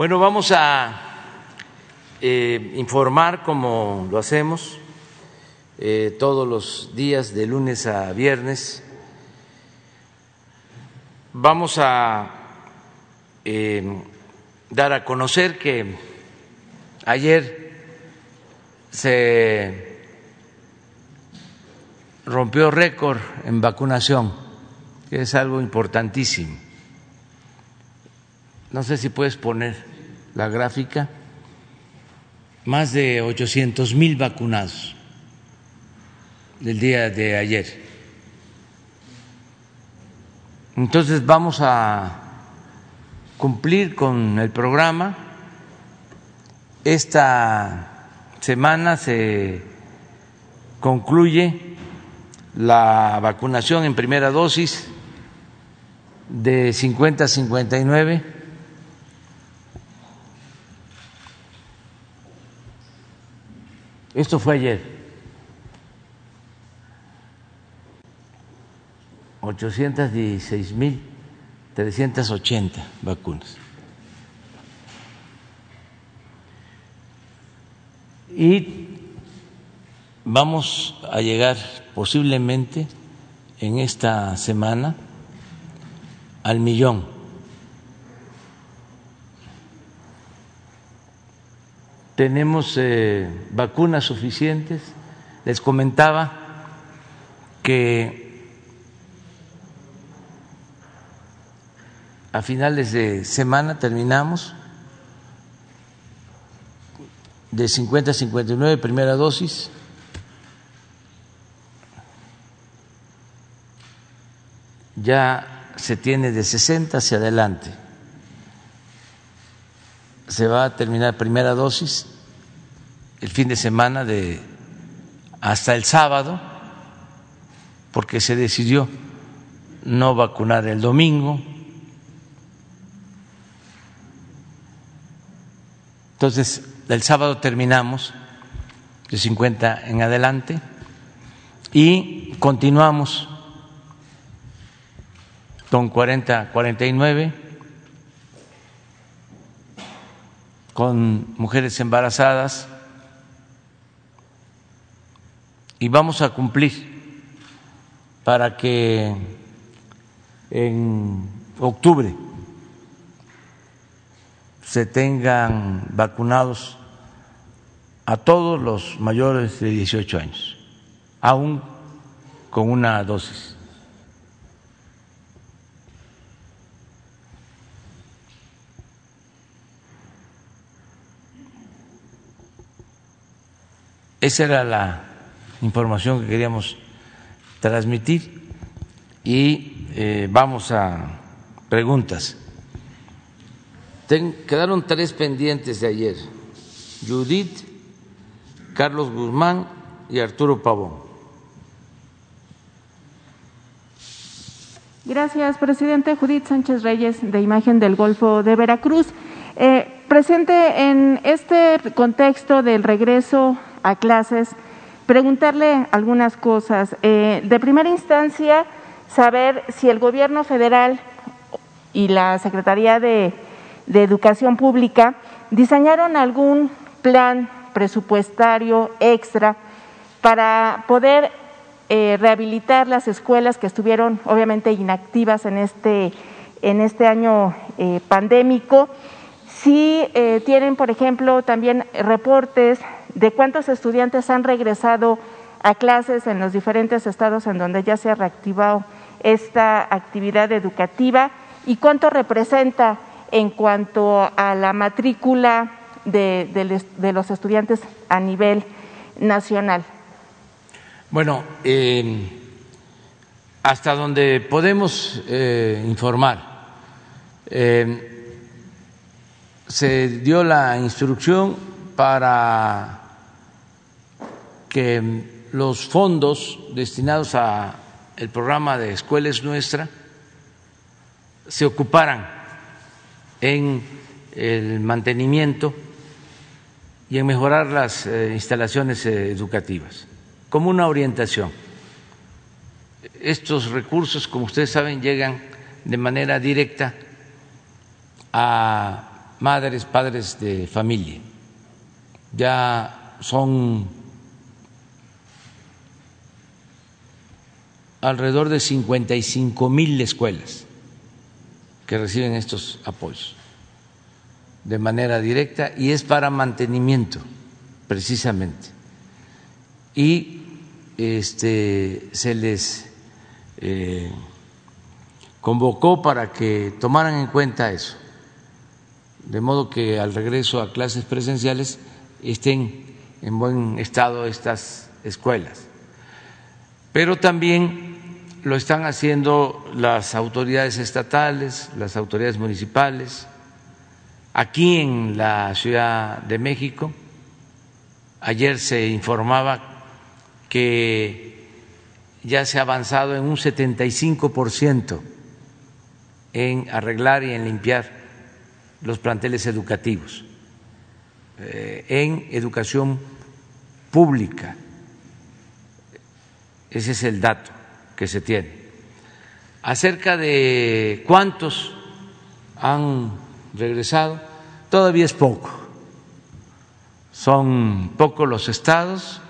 Bueno, vamos a eh, informar como lo hacemos eh, todos los días de lunes a viernes. Vamos a eh, dar a conocer que ayer se rompió récord en vacunación, que es algo importantísimo. No sé si puedes poner la gráfica. Más de 800 mil vacunados del día de ayer. Entonces vamos a cumplir con el programa. Esta semana se concluye la vacunación en primera dosis de 50 a 59. Esto fue ayer. 816 mil 380 vacunas. Y vamos a llegar posiblemente en esta semana al millón. Tenemos eh, vacunas suficientes. Les comentaba que a finales de semana terminamos de 50 a 59 primera dosis. Ya se tiene de 60 hacia adelante. Se va a terminar primera dosis el fin de semana de hasta el sábado, porque se decidió no vacunar el domingo. Entonces, el sábado terminamos de 50 en adelante y continuamos con 40, 49 con mujeres embarazadas y vamos a cumplir para que en octubre se tengan vacunados a todos los mayores de 18 años, aún con una dosis. Esa era la información que queríamos transmitir y eh, vamos a preguntas quedaron tres pendientes de ayer, Judith, Carlos Guzmán y Arturo Pavón. Gracias, presidente. Judith Sánchez Reyes, de Imagen del Golfo de Veracruz. Eh, presente en este contexto del regreso a clases, preguntarle algunas cosas. Eh, de primera instancia, saber si el gobierno federal y la Secretaría de Educación Pública diseñaron algún plan presupuestario extra para poder eh, rehabilitar las escuelas que estuvieron obviamente inactivas en este, en este año eh, pandémico. Si tienen, por ejemplo, también reportes de cuántos estudiantes han regresado a clases en los diferentes estados en donde ya se ha reactivado esta actividad educativa y cuánto representa en cuanto a la matrícula de, los estudiantes a nivel nacional? Bueno, hasta donde podemos eh, informar, eh, se dio la instrucción para que los fondos destinados a el programa de Escuelas Nuestra se ocuparan en el mantenimiento y en mejorar las eh, instalaciones eh, educativas, como una orientación. Estos recursos, como ustedes saben, llegan de manera directa a madres, padres de familia. Ya son alrededor de 55 mil escuelas que reciben estos apoyos de manera directa y es para mantenimiento precisamente. Y este, se les eh, convocó para que tomaran en cuenta eso, de modo que al regreso a clases presenciales estén en buen estado estas escuelas. Pero también lo están haciendo las autoridades estatales, las autoridades municipales, aquí en la Ciudad de México. Ayer se informaba que ya se ha avanzado en un 75% en arreglar y en limpiar los planteles educativos, eh, en educación pública. Ese es el dato que se tiene. Acerca de cuántos han regresado, todavía es poco. Son pocos los estados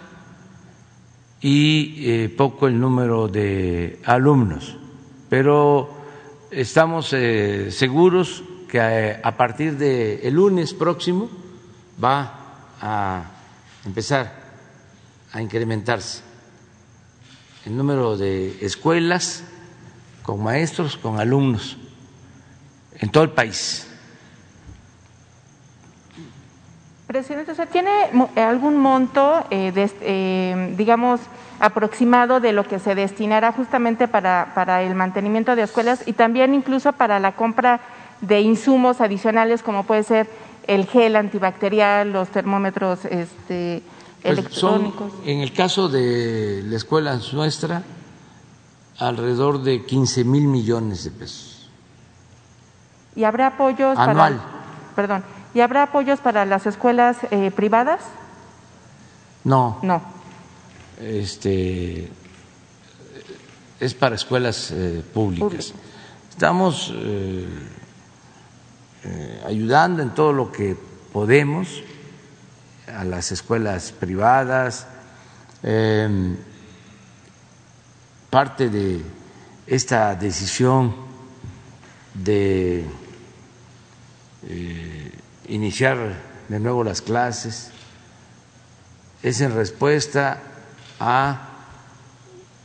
y eh, poco el número de alumnos, pero estamos eh, seguros que eh, a partir del el lunes próximo va a empezar a incrementarse el número de escuelas con maestros, con alumnos en todo el país. Presidente, ¿tiene algún monto, eh, digamos, aproximado de lo que se destinará justamente para, para el mantenimiento de escuelas y también incluso para la compra de insumos adicionales como puede ser el gel antibacterial, los termómetros este, pues electrónicos. en el caso de la escuela nuestra, alrededor de 15 mil millones de pesos. ¿Y habrá apoyos anual? Para, perdón. ¿Y habrá apoyos para las escuelas eh, privadas? No. No este, es para escuelas eh, públicas. Estamos eh, ayudando en todo lo que podemos a las escuelas privadas. Em, parte de esta decisión de iniciar de nuevo las clases es en respuesta a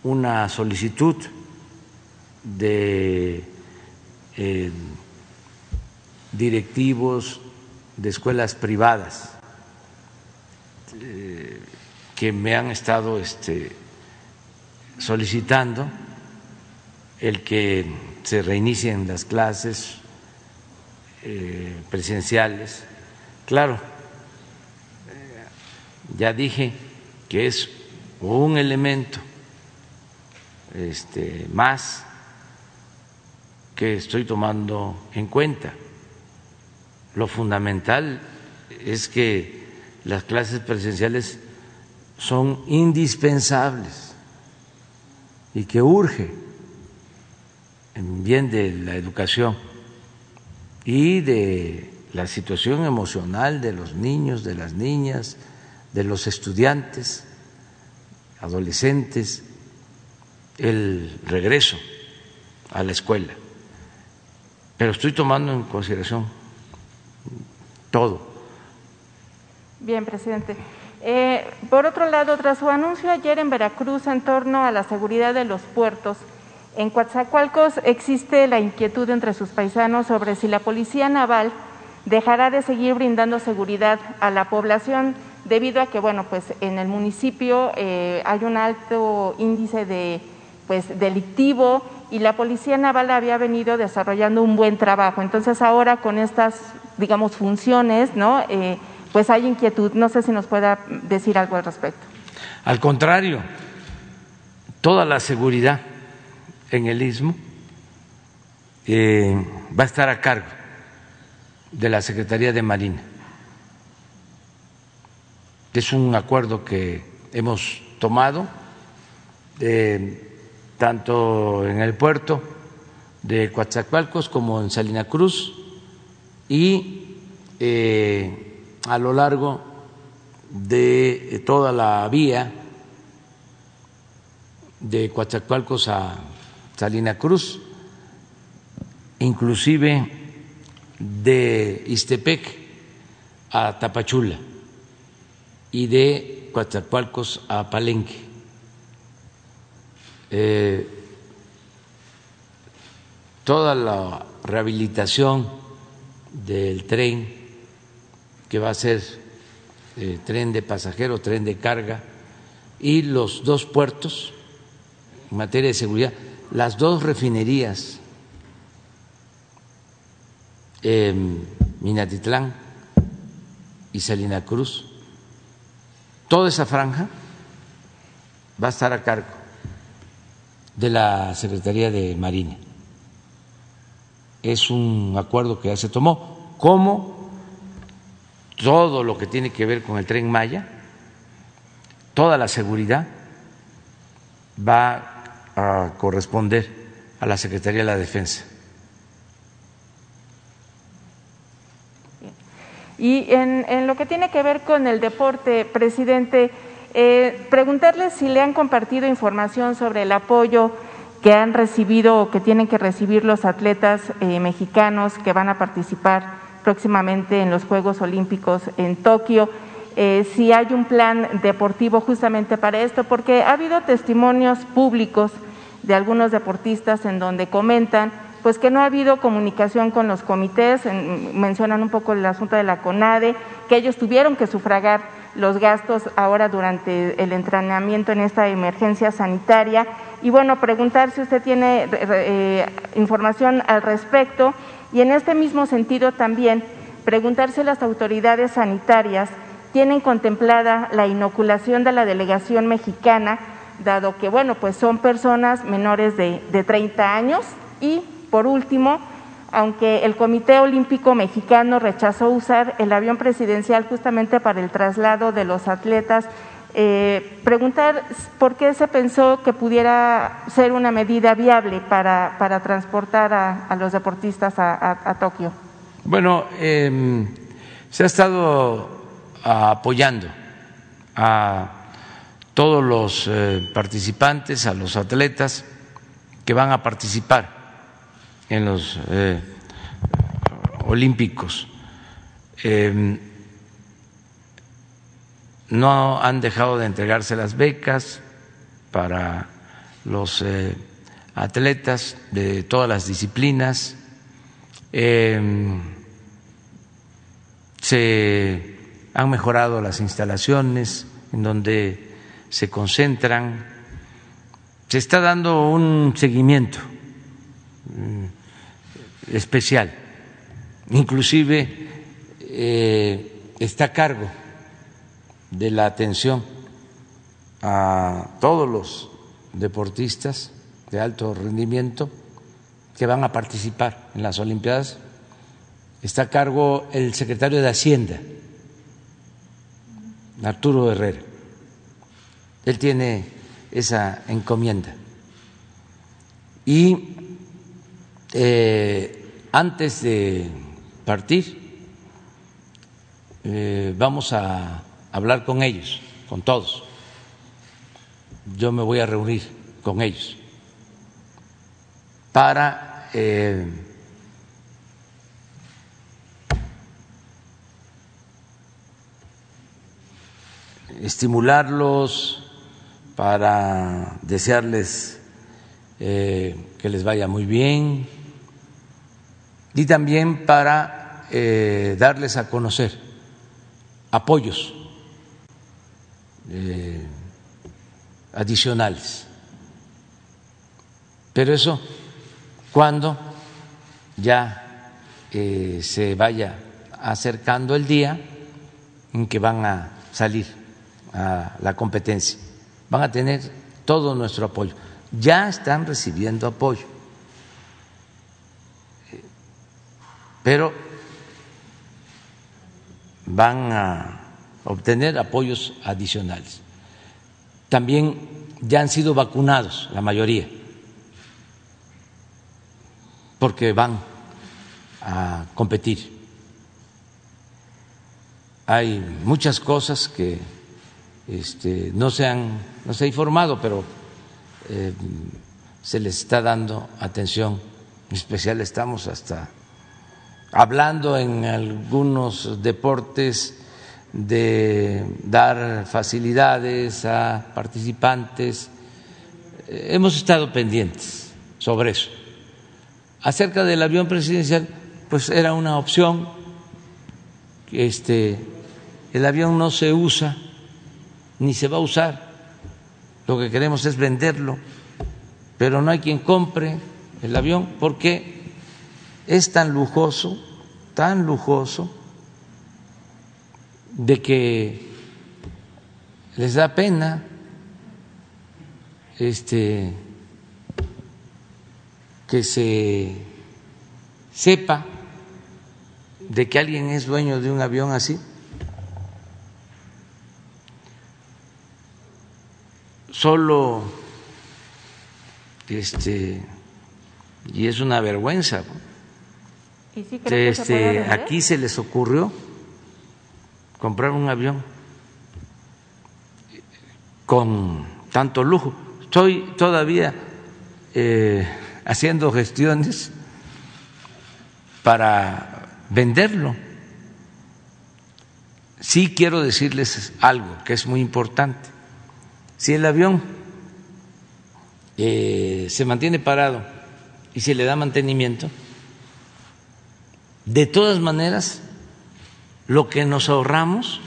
una solicitud de eh, directivos de escuelas privadas eh, que me han estado este, solicitando el que se reinicien las clases eh, presenciales. Claro, ya dije que es un elemento este, más que estoy tomando en cuenta. Lo fundamental es que las clases presenciales son indispensables y que urge en bien de la educación y de la situación emocional de los niños, de las niñas, de los estudiantes adolescentes, el regreso a la escuela. Pero estoy tomando en consideración todo. Bien, presidente. Eh, por otro lado, tras su anuncio ayer en Veracruz en torno a la seguridad de los puertos, en Coatzacoalcos existe la inquietud entre sus paisanos sobre si la Policía Naval dejará de seguir brindando seguridad a la población debido a que, bueno, pues en el municipio eh, hay un alto índice de, pues, delictivo y la Policía Naval había venido desarrollando un buen trabajo. Entonces ahora con estas, digamos, funciones, ¿no? Eh, pues hay inquietud. No sé si nos pueda decir algo al respecto. Al contrario, toda la seguridad en el istmo eh, va a estar a cargo de la Secretaría de Marina es un acuerdo que hemos tomado tanto en el puerto de Coatzacoalcos como en Salina Cruz y eh, a lo largo de toda la vía de Coatzacoalcos a Salina Cruz, inclusive de Istepec a Tapachula y de Coatzacoalcos a Palenque. Eh, toda la rehabilitación del tren que va a ser eh, tren de pasajero, tren de carga y los dos puertos en materia de seguridad, las dos refinerías, Minatitlán y Salina Cruz, toda esa franja va a estar a cargo de la Secretaría de Marina. Es un acuerdo que ya se tomó, como todo lo que tiene que ver con el tren Maya, toda la seguridad va a corresponder a la Secretaría de la Defensa. Y en, lo que tiene que ver con el deporte, presidente, eh, preguntarle si le han compartido información sobre el apoyo que han recibido o que tienen que recibir los atletas eh, mexicanos que van a participar próximamente en los Juegos Olímpicos en Tokio. Eh, si hay un plan deportivo justamente para esto, porque ha habido testimonios públicos de algunos deportistas en donde comentan pues que no ha habido comunicación con los comités, mencionan un poco el asunto de la CONADE, que ellos tuvieron que sufragar los gastos ahora durante el entrenamiento en esta emergencia sanitaria. Y bueno, preguntar si usted tiene eh, información al respecto y en este mismo sentido también preguntar si las autoridades sanitarias tienen contemplada la inoculación de la delegación mexicana dado que, bueno, pues son personas menores de, de 30 años y, por último, aunque el Comité Olímpico Mexicano rechazó usar el avión presidencial justamente para el traslado de los atletas, eh, preguntar por qué se pensó que pudiera ser una medida viable para, transportar a, los deportistas a, Tokio. Bueno, em, se ha estado apoyando a todos los eh, participantes, a los atletas que van a participar en los eh, Olímpicos. Em, no han dejado de entregarse las becas para los eh, atletas de todas las disciplinas. Em, se han mejorado las instalaciones en donde se concentran, se está dando un seguimiento especial, inclusive eh, está a cargo de la atención a todos los deportistas de alto rendimiento que van a participar en las Olimpiadas. Está a cargo el secretario de Hacienda, Arturo Herrera. Él tiene esa encomienda. Y eh, antes de partir, eh, vamos a hablar con ellos, con todos. Yo me voy a reunir con ellos para eh, estimularlos, para desearles eh, que les vaya muy bien y también para eh, darles a conocer apoyos eh, adicionales. Pero eso cuando ya se vaya acercando el día en que van a salir a la competencia van a tener todo nuestro apoyo. Ya están recibiendo apoyo, pero van a obtener apoyos adicionales. También ya han sido vacunados la mayoría, porque van a competir. hay muchas cosas que este, no, se han, no se ha informado, pero eh, se les está dando atención especial. Estamos hasta hablando en algunos deportes de dar facilidades a participantes. Eh, hemos estado pendientes sobre eso. Acerca del avión presidencial, pues era una opción. Este, el avión no se usa ni se va a usar. Lo que queremos es venderlo, pero no hay quien compre el avión porque es tan lujoso, tan lujoso, de que les da pena este que se sepa de que alguien es dueño de un avión así. Solo este y es una vergüenza. Este, aquí se les ocurrió comprar un avión con tanto lujo. Estoy todavía eh, haciendo gestiones para venderlo. Sí quiero decirles algo que es muy importante. Si el avión eh, se mantiene parado y se le da mantenimiento, de todas maneras, lo que nos ahorramos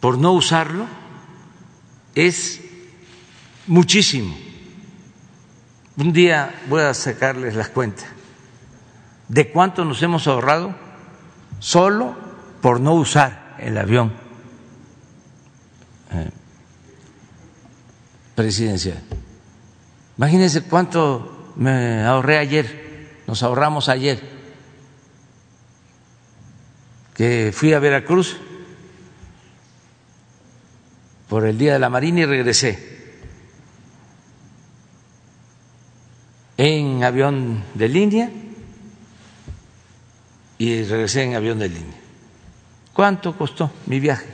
por no usarlo es muchísimo. Un día voy a sacarles las cuentas de cuánto nos hemos ahorrado solo por no usar el avión eh, presidencial. Imagínense cuánto me ahorré ayer, nos ahorramos ayer, que fui a Veracruz por el Día de la Marina y regresé en avión de línea y regresé en avión de línea. ¿Cuánto costó mi viaje?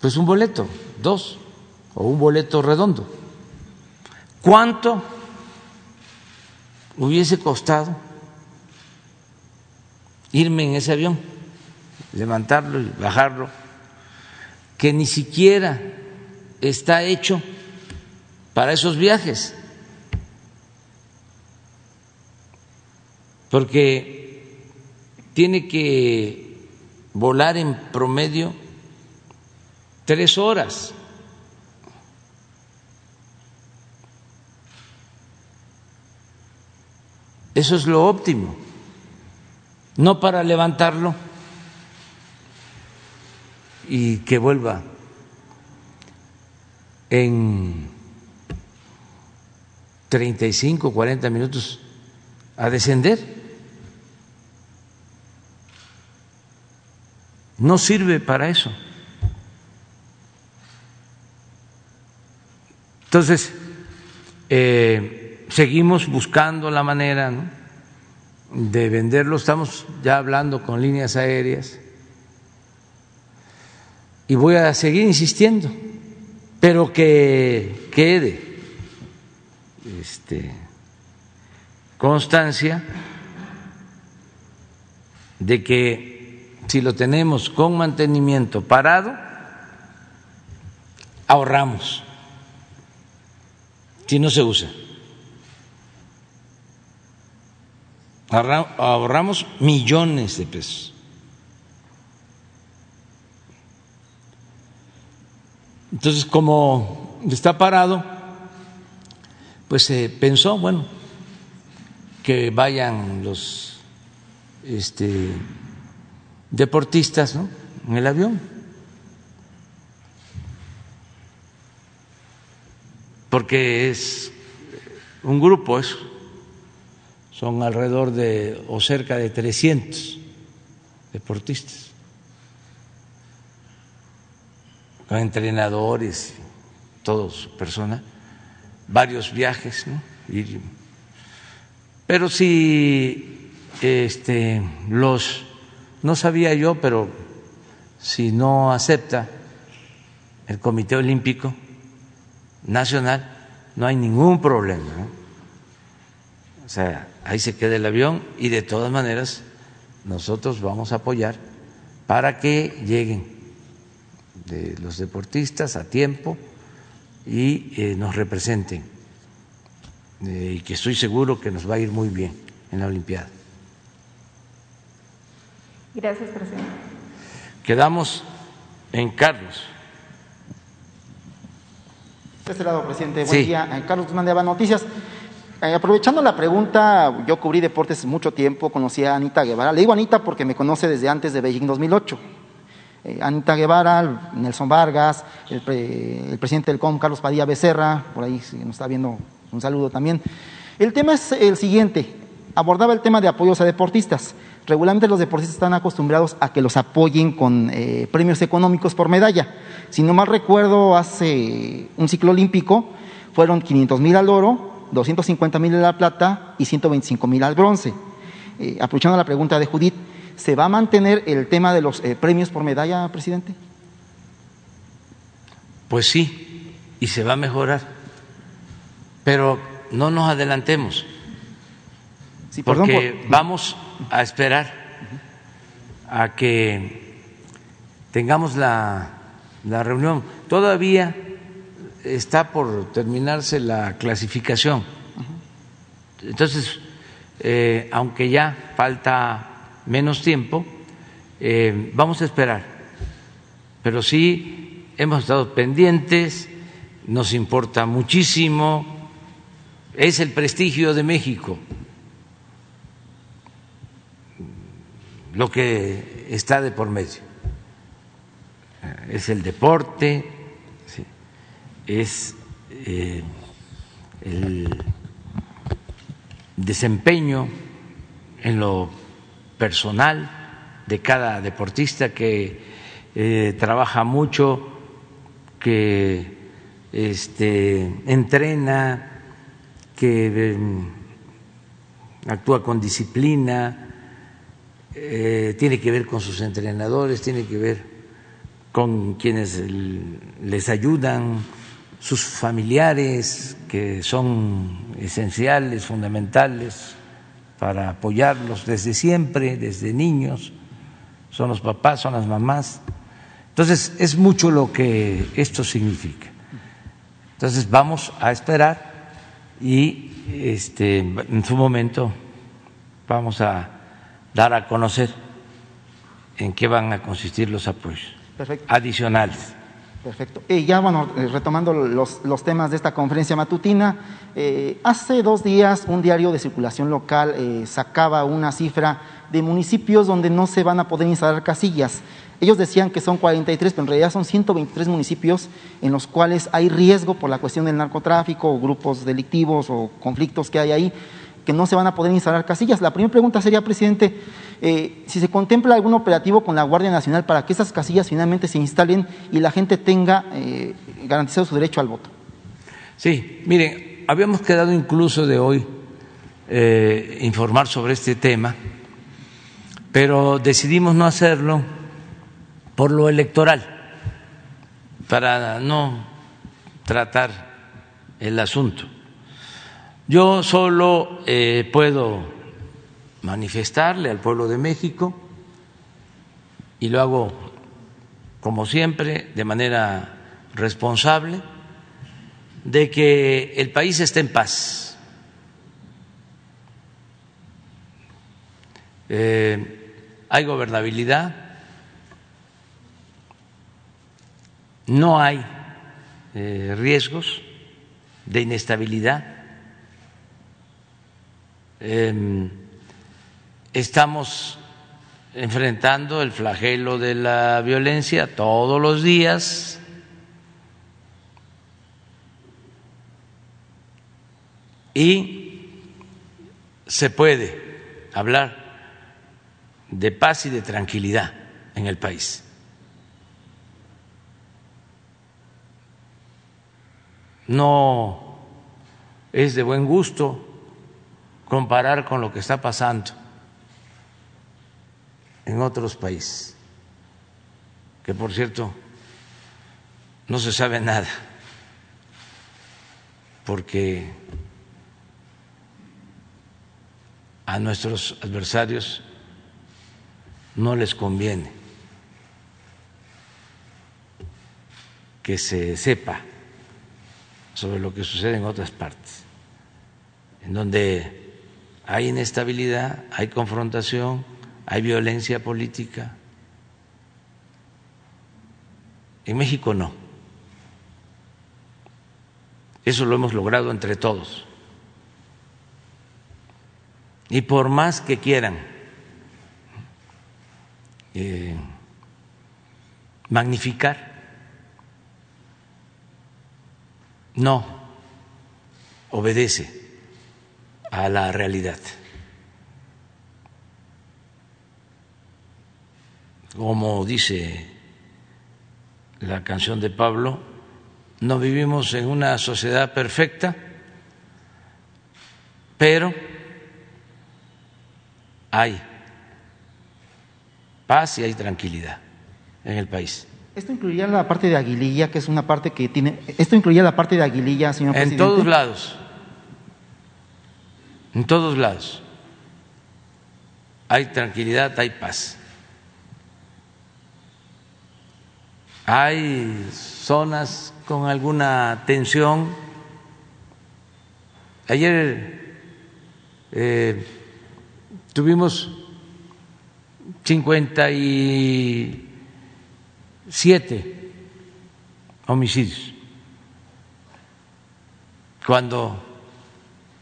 Pues un boleto, dos, o un boleto redondo. ¿Cuánto hubiese costado irme en ese avión, levantarlo y bajarlo, que ni siquiera está hecho para esos viajes? Porque tiene que volar en promedio tres horas. Eso es lo óptimo. No para levantarlo y que vuelva en 35, 40 minutos a descender. No sirve para eso. Entonces, eh, seguimos buscando la manera de venderlo, estamos ya hablando con líneas aéreas. Y voy a seguir insistiendo, pero que quede este, constancia de que si lo tenemos con mantenimiento parado, ahorramos. Si no se usa. Ahorramos millones de pesos. Entonces, como está parado, pues se pensó, bueno, que vayan los este, deportistas en el avión. Porque es un grupo eso son alrededor de o cerca de 300 deportistas, con entrenadores, todos su persona, varios viajes, ¿no? pero si este, los no sabía yo, pero si no acepta el Comité Olímpico Nacional, no hay ningún problema. O sea, ahí se queda el avión y de todas maneras nosotros vamos a apoyar para que lleguen de los deportistas a tiempo y eh, nos representen. Eh, y que estoy seguro que nos va a ir muy bien en la Olimpiada. Gracias, presidente. Quedamos en Carlos. De este lado, presidente. Buen día. Eh, Carlos mandaba noticias. Eh, aprovechando la pregunta, yo cubrí deportes mucho tiempo, conocí a Anita Guevara. Le digo Anita porque me conoce desde antes de Beijing 2008. Eh, Anita Guevara, Nelson Vargas, el, presidente del COM, Carlos Padilla Becerra, por ahí nos está viendo un saludo también. El tema es el siguiente, abordaba el tema de apoyos a deportistas. Regularmente los deportistas están acostumbrados a que los apoyen con eh, premios económicos por medalla. Si no mal recuerdo, hace un ciclo olímpico fueron 500 mil al oro, 250 mil a la plata y 125 mil al bronce. Eh, aprovechando la pregunta de Judith, ¿se va a mantener el tema de los eh, premios por medalla, presidente? Pues sí, y se va a mejorar. Pero no nos adelantemos, porque vamos a esperar a que tengamos la, la reunión. Todavía está por terminarse la clasificación. Entonces, eh, aunque ya falta menos tiempo, eh, vamos a esperar. Pero sí hemos estado pendientes, nos importa muchísimo, es el prestigio de México lo que está de por medio. Es el deporte, es eh, el desempeño en lo personal de cada deportista que eh, trabaja mucho, que este, entrena, que em, actúa con disciplina, eh, tiene que ver con sus entrenadores, tiene que ver con quienes les ayudan, sus familiares que son esenciales, fundamentales para apoyarlos desde siempre, desde niños, son los papás, son las mamás. Entonces, es mucho lo que esto significa. Entonces, vamos a esperar y este, en su momento vamos a dar a conocer en qué van a consistir los apoyos adicionales. Perfecto. Y ya, bueno, eh, retomando los, los, temas de esta conferencia matutina, eh, hace dos días un diario de circulación local eh, sacaba una cifra de municipios donde no se van a poder instalar casillas. Ellos decían que son 43, pero en realidad son 123 municipios en los cuales hay riesgo por la cuestión del narcotráfico o grupos delictivos o conflictos que hay ahí que no se van a poder instalar casillas. La primera pregunta sería, presidente, eh, si se contempla algún operativo con la Guardia Nacional para que esas casillas finalmente se instalen y la gente tenga eh, garantizado su derecho al voto. Sí, miren, habíamos quedado incluso de hoy eh, informar sobre este tema, pero decidimos no hacerlo por lo electoral, para no tratar el asunto. Yo solo eh, puedo manifestarle al pueblo de México y lo hago como siempre de manera responsable de que el país esté en paz. Eh, hay gobernabilidad, no hay eh, riesgos de inestabilidad Em, estamos enfrentando el flagelo de la violencia todos los días. Y se puede hablar de paz y de tranquilidad en el país. No es de buen gusto comparar con lo que está pasando en otros países, que por cierto no se sabe nada, porque a nuestros adversarios no les conviene que se sepa sobre lo que sucede en otras partes, en donde hay inestabilidad, hay confrontación, hay violencia política. En México no. Eso lo hemos logrado entre todos. Y por más que quieran eh, magnificar, no obedece a la realidad. Como dice la canción de Pablo, no vivimos en una sociedad perfecta, pero hay paz y hay tranquilidad en el país. Esto incluiría la parte de Aguililla, que es una parte que tiene. Esto incluía la parte de Aguililla, señor en presidente. En todos lados. En todos lados. Hay tranquilidad, hay paz. Hay zonas con alguna tensión. Ayer eh, tuvimos 57 homicidios, cuando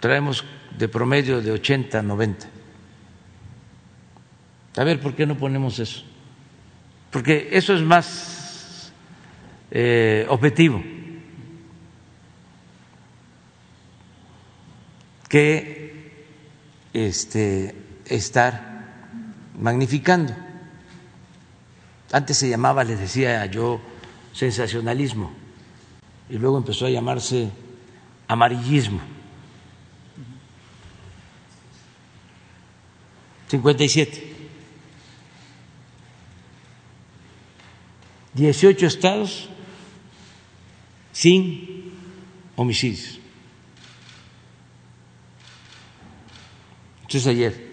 traemos de promedio de 80, 90. A ver, ¿por qué no ponemos eso? Porque eso es más eh, objetivo que este, estar magnificando. Antes se llamaba, les decía yo, sensacionalismo y luego empezó a llamarse amarillismo. 57. 18 estados sin homicidios. Entonces ayer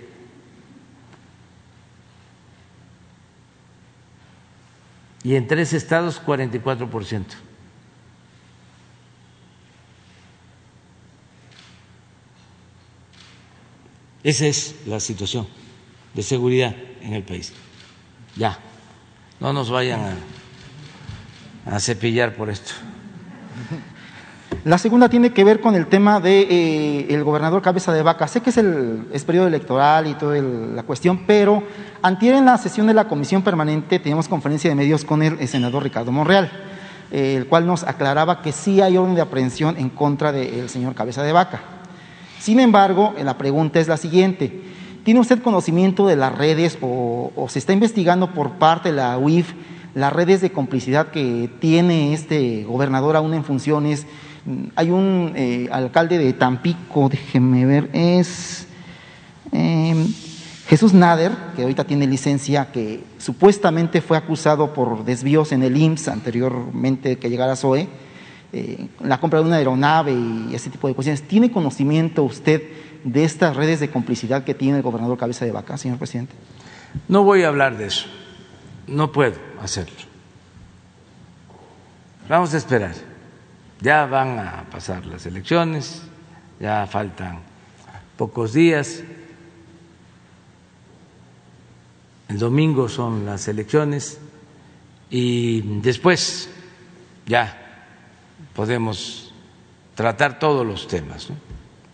y en tres estados 44 por ciento. Esa es la situación de seguridad en el país. Ya, no nos vayan a, cepillar por esto. La segunda tiene que ver con el tema de eh, el gobernador Cabeza de Vaca. Sé que es el es periodo electoral y toda la cuestión, pero antier en la sesión de la comisión permanente teníamos conferencia de medios con el, senador Ricardo Monreal, eh, el cual nos aclaraba que sí hay orden de aprehensión en contra del señor Cabeza de Vaca. Sin embargo, la pregunta es la siguiente. ¿Tiene usted conocimiento de las redes o, se está investigando por parte de la UIF las redes de complicidad que tiene este gobernador aún en funciones? Hay un eh, alcalde de Tampico, déjeme ver, es eh, Jesús Nader, que ahorita tiene licencia, que supuestamente fue acusado por desvíos en el IMSS anteriormente que llegara a SOE, eh, la compra de una aeronave y ese tipo de cuestiones. ¿Tiene conocimiento usted de estas redes de complicidad que tiene el gobernador Cabeza de Vaca, señor presidente? No voy a hablar de eso, no puedo hacerlo. Vamos a esperar. Ya van a pasar las elecciones, ya faltan pocos días. El domingo son las elecciones y después ya podemos tratar todos los temas, ¿no?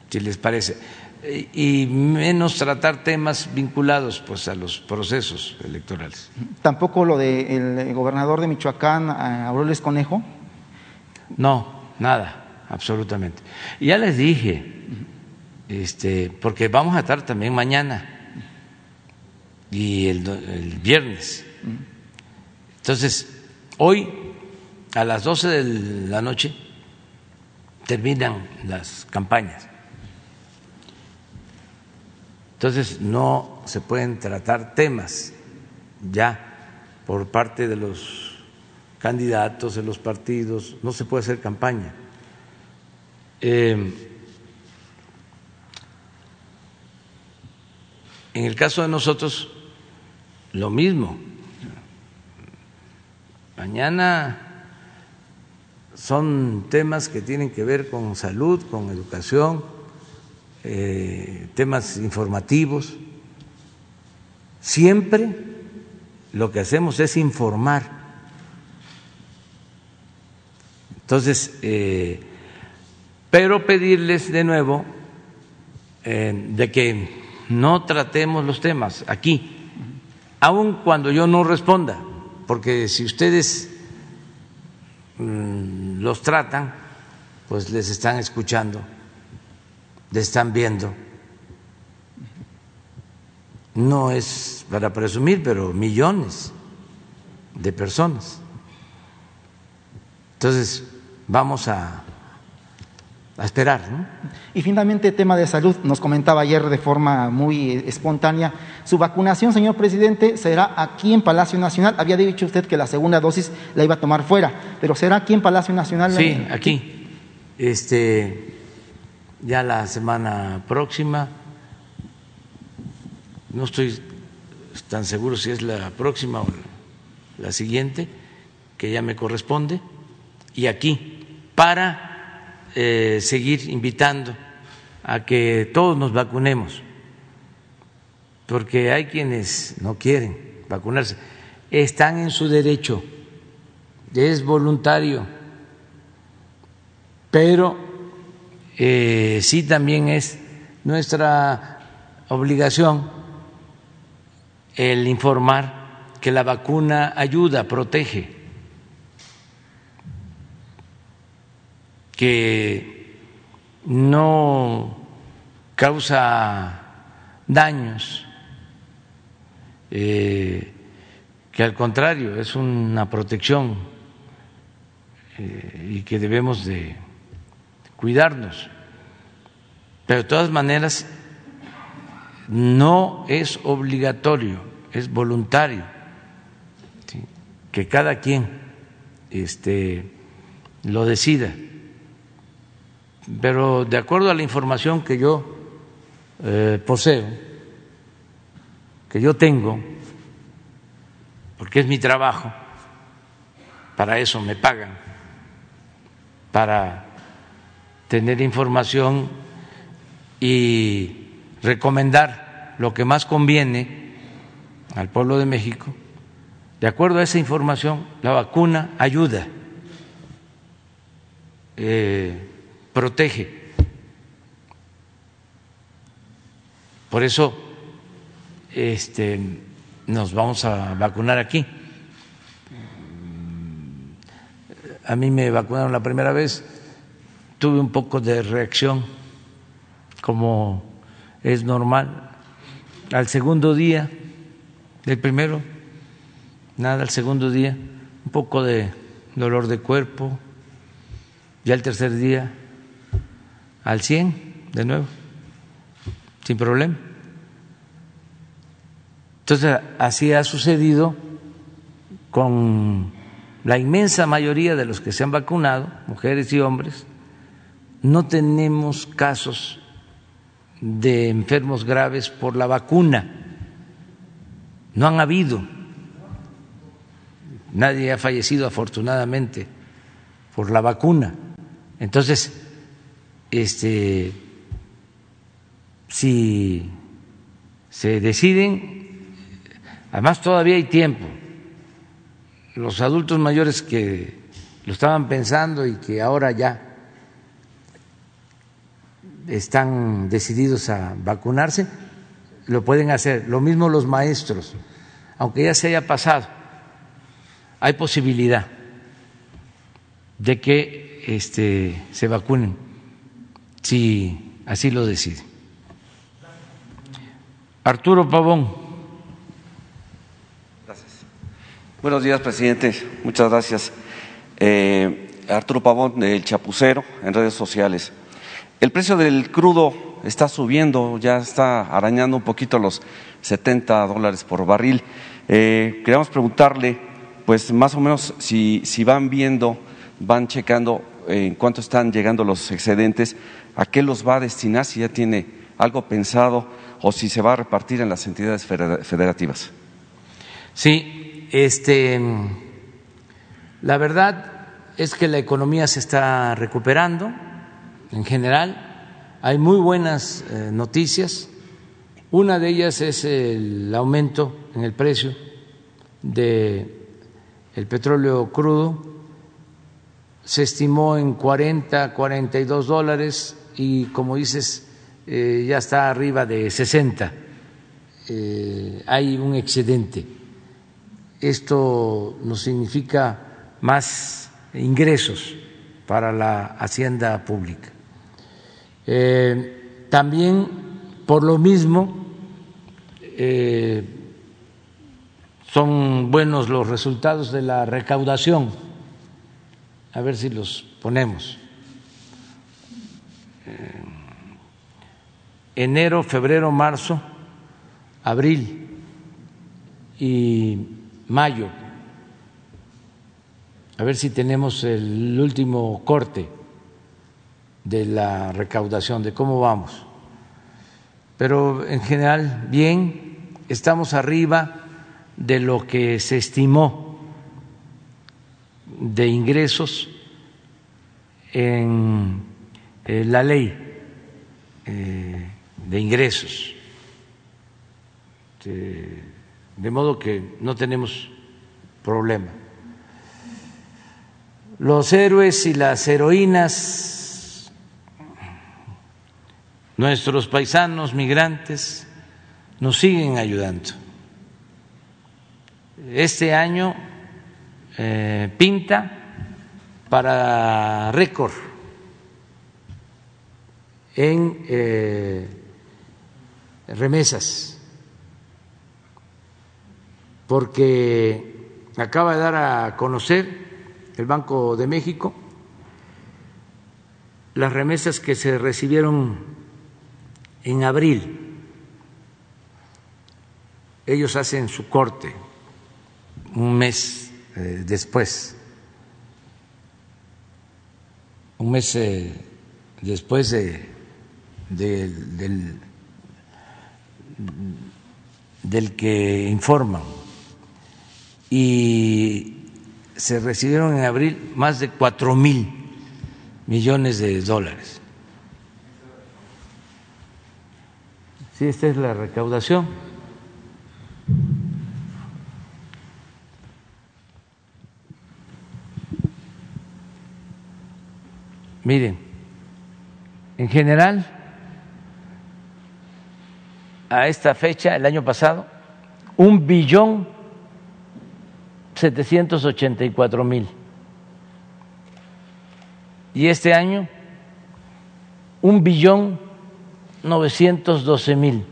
si les parece, y menos tratar temas vinculados pues a los procesos electorales. Tampoco lo del gobernador de Michoacán, Aureles Conejo. No, nada, absolutamente. Ya les dije, este, porque vamos a estar también mañana y el, el viernes. Entonces, hoy a las 12 de la noche terminan las campañas. Entonces, no se pueden tratar temas ya por parte de los candidatos, de los partidos, no se puede hacer campaña. Eh, en el caso de nosotros, lo mismo. Mañana son temas que tienen que ver con salud, con educación, eh, temas informativos. Siempre lo que hacemos es informar. Entonces, eh, pero pedirles de nuevo eh, de que no tratemos los temas aquí, aun cuando yo no responda, porque si ustedes mm, los tratan, pues les están escuchando, les están viendo. No es para presumir, pero millones de personas. Entonces, vamos a a esperar. ¿no? Y finalmente, tema de salud, nos comentaba ayer de forma muy espontánea, su vacunación, señor presidente, será aquí en Palacio Nacional. Había dicho usted que la segunda dosis la iba a tomar fuera, pero será aquí en Palacio Nacional. Sí, aquí. Este, ya la semana próxima, no estoy tan seguro si es la próxima o la siguiente, que ya me corresponde, y aquí, para eh, seguir invitando a que todos nos vacunemos, porque hay quienes no quieren vacunarse, están en su derecho, es voluntario, pero eh, sí también es nuestra obligación el informar que la vacuna ayuda, protege. Que no causa daños, eh, que al contrario es una protección eh, y que debemos de cuidarnos. Pero de todas maneras no es obligatorio, es voluntario, que cada quien este, lo decida pero de acuerdo a la información que yo eh, poseo, que yo tengo, porque es mi trabajo, para eso me pagan, para tener información y recomendar lo que más conviene al pueblo de México, de acuerdo a esa información, la vacuna ayuda. Eh, protege. Por eso este, nos vamos a vacunar aquí. A mí me vacunaron la primera vez, tuve un poco de reacción, como es normal. Al segundo día, del primero, nada, al segundo día, un poco de dolor de cuerpo, ya el tercer día al 100 de nuevo, sin problema. Entonces, así ha sucedido con la inmensa mayoría de los que se han vacunado, mujeres y hombres, no tenemos casos de enfermos graves por la vacuna. No han habido. Nadie ha fallecido afortunadamente por la vacuna. Entonces, este, si se deciden, además todavía hay tiempo, los adultos mayores que lo estaban pensando y que ahora ya están decididos a vacunarse, lo pueden hacer. Lo mismo los maestros, aunque ya se haya pasado, hay posibilidad de que este, se vacunen si así lo decide. Arturo Pavón. Gracias. Buenos días, presidente. Muchas gracias. Eh, Arturo Pavón, del Chapucero, en redes sociales. El precio del crudo está subiendo, ya está arañando un poquito los 70 dólares por barril. Eh, queríamos preguntarle, pues más o menos, si, si van viendo, van checando en cuánto están llegando los excedentes, a qué los va a destinar, si ya tiene algo pensado o si se va a repartir en las entidades federativas. Sí, este, la verdad es que la economía se está recuperando en general. Hay muy buenas eh, noticias. Una de ellas es el aumento en el precio del el petróleo crudo. Se estimó en 40, 42 dólares y, como dices, eh, ya está arriba de 60. Eh, hay un excedente. Esto nos significa más ingresos para la hacienda pública. Eh, también, por lo mismo, eh, son buenos los resultados de la recaudación. A ver si los ponemos. Eh, enero, febrero, marzo, abril y mayo a ver si tenemos el último corte de la recaudación, de cómo vamos. Pero en general, bien, estamos arriba de lo que se estimó de ingresos en eh, la ley eh, de ingresos. De modo que no tenemos problema los héroes y las heroínas, nuestros paisanos migrantes, nos siguen ayudando. Este año eh, pinta para récord en eh, remesas, porque acaba de dar a conocer el Banco de México, las remesas que se recibieron en abril. Ellos hacen su corte un mes eh, después, un mes eh, después de, del, del que informan. Y se recibieron en abril más de cuatro mil millones de dólares. Sí, esta es la recaudación. Miren, en general, a esta fecha, el año pasado, un billón 784 mil. Y este año, un billón 912 mil.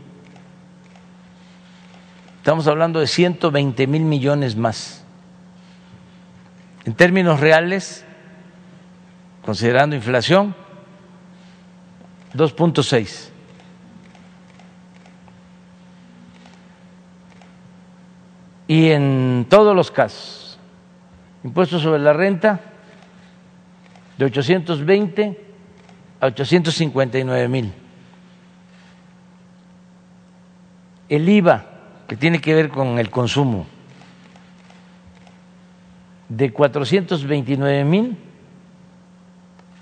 Estamos hablando de 120 mil millones más. En términos reales, considerando inflación, 2.6. y en todos los casos, impuestos sobre la renta de 820 a 859 mil. El IVA, que tiene que ver con el consumo, de 429 mil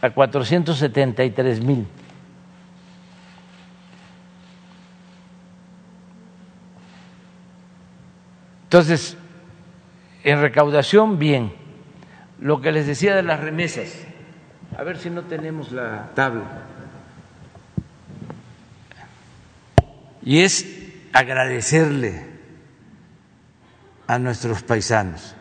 a 473 mil. Entonces, en recaudación, bien. Lo que les decía de las remesas, a ver si no tenemos la tabla. Y es agradecerle a nuestros paisanos.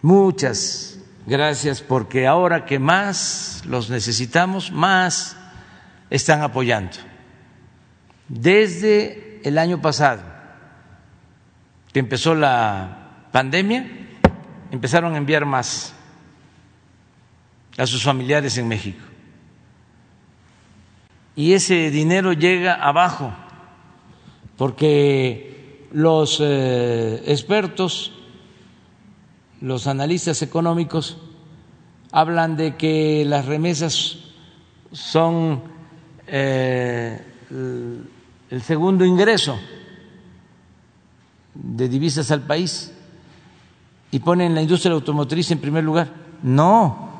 Muchas gracias porque ahora que más los necesitamos, más están apoyando. Desde el año pasado que empezó la pandemia, empezaron a enviar más a sus familiares en México. y ese dinero llega abajo, porque los eh, expertos, los analistas económicos, hablan de que las remesas son eh, el segundo ingreso de divisas al país y ponen la industria automotriz en primer lugar. No,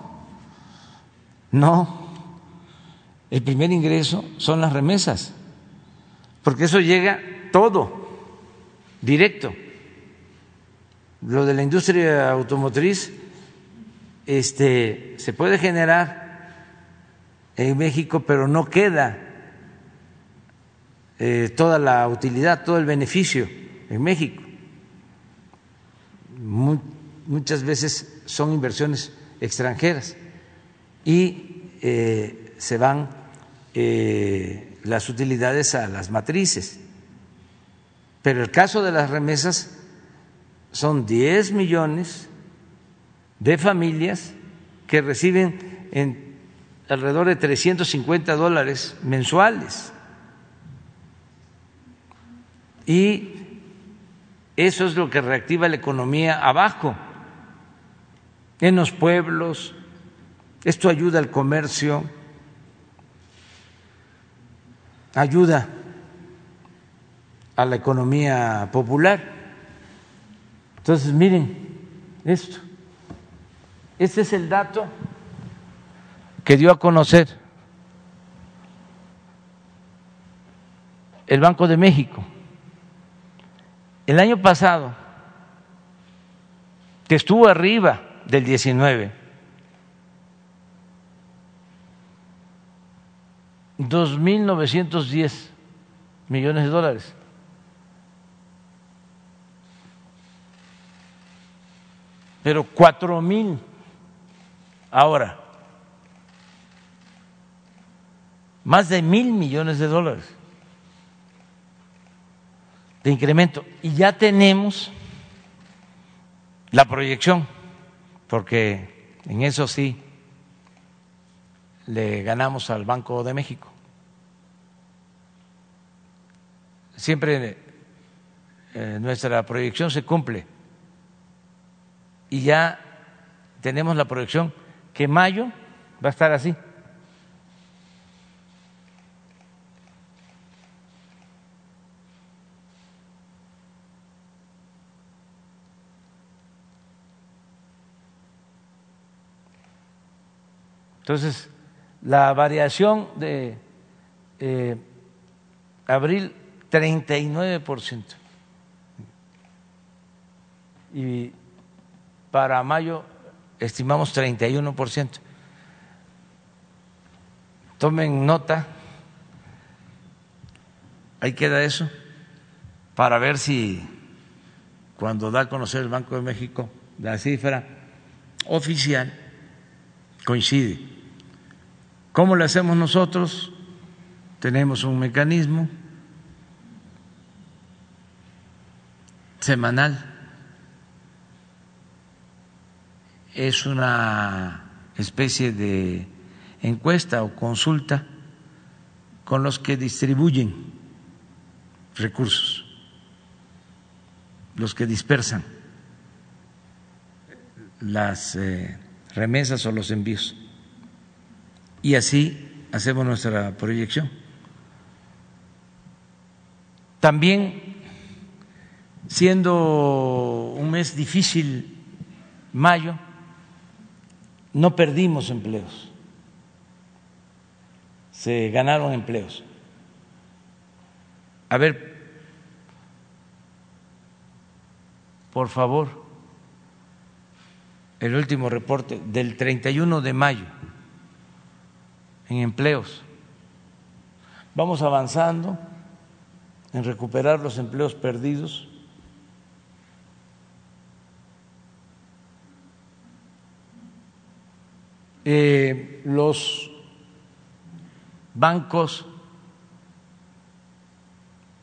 no. El primer ingreso son las remesas, porque eso llega todo, directo. Lo de la industria automotriz este, se puede generar en México, pero no queda eh, toda la utilidad, todo el beneficio en México. muchas veces son inversiones extranjeras y eh, se van eh, las utilidades a las matrices. Pero el caso de las remesas son 10 millones de familias que reciben en alrededor de 350 dólares mensuales. Y eso es lo que reactiva la economía abajo, en los pueblos. Esto ayuda al comercio, ayuda a la economía popular. Entonces, miren esto. Este es el dato que dio a conocer el Banco de México. El año pasado, que estuvo arriba del 19, 2.910 millones de dólares. Pero cuatro mil ahora. Más de mil millones de dólares de incremento. Y ya tenemos la proyección, porque en eso sí le ganamos al Banco de México. Siempre eh, nuestra proyección se cumple y ya tenemos la proyección que mayo va a estar así. Entonces, la variación de eh, abril, 39%. Y para mayo estimamos 31%. Tomen nota, ahí queda eso, para ver si cuando da a conocer el Banco de México la cifra oficial coincide. ¿Cómo lo hacemos nosotros? Tenemos un mecanismo semanal. Es una especie de encuesta o consulta con los que distribuyen recursos, los que dispersan las eh, remesas o los envíos y así hacemos nuestra proyección. También, siendo un mes difícil, mayo, no perdimos empleos, se ganaron empleos. A ver, por favor, el último reporte del 31 de mayo en empleos. Vamos avanzando en recuperar los empleos perdidos. Eh, los bancos,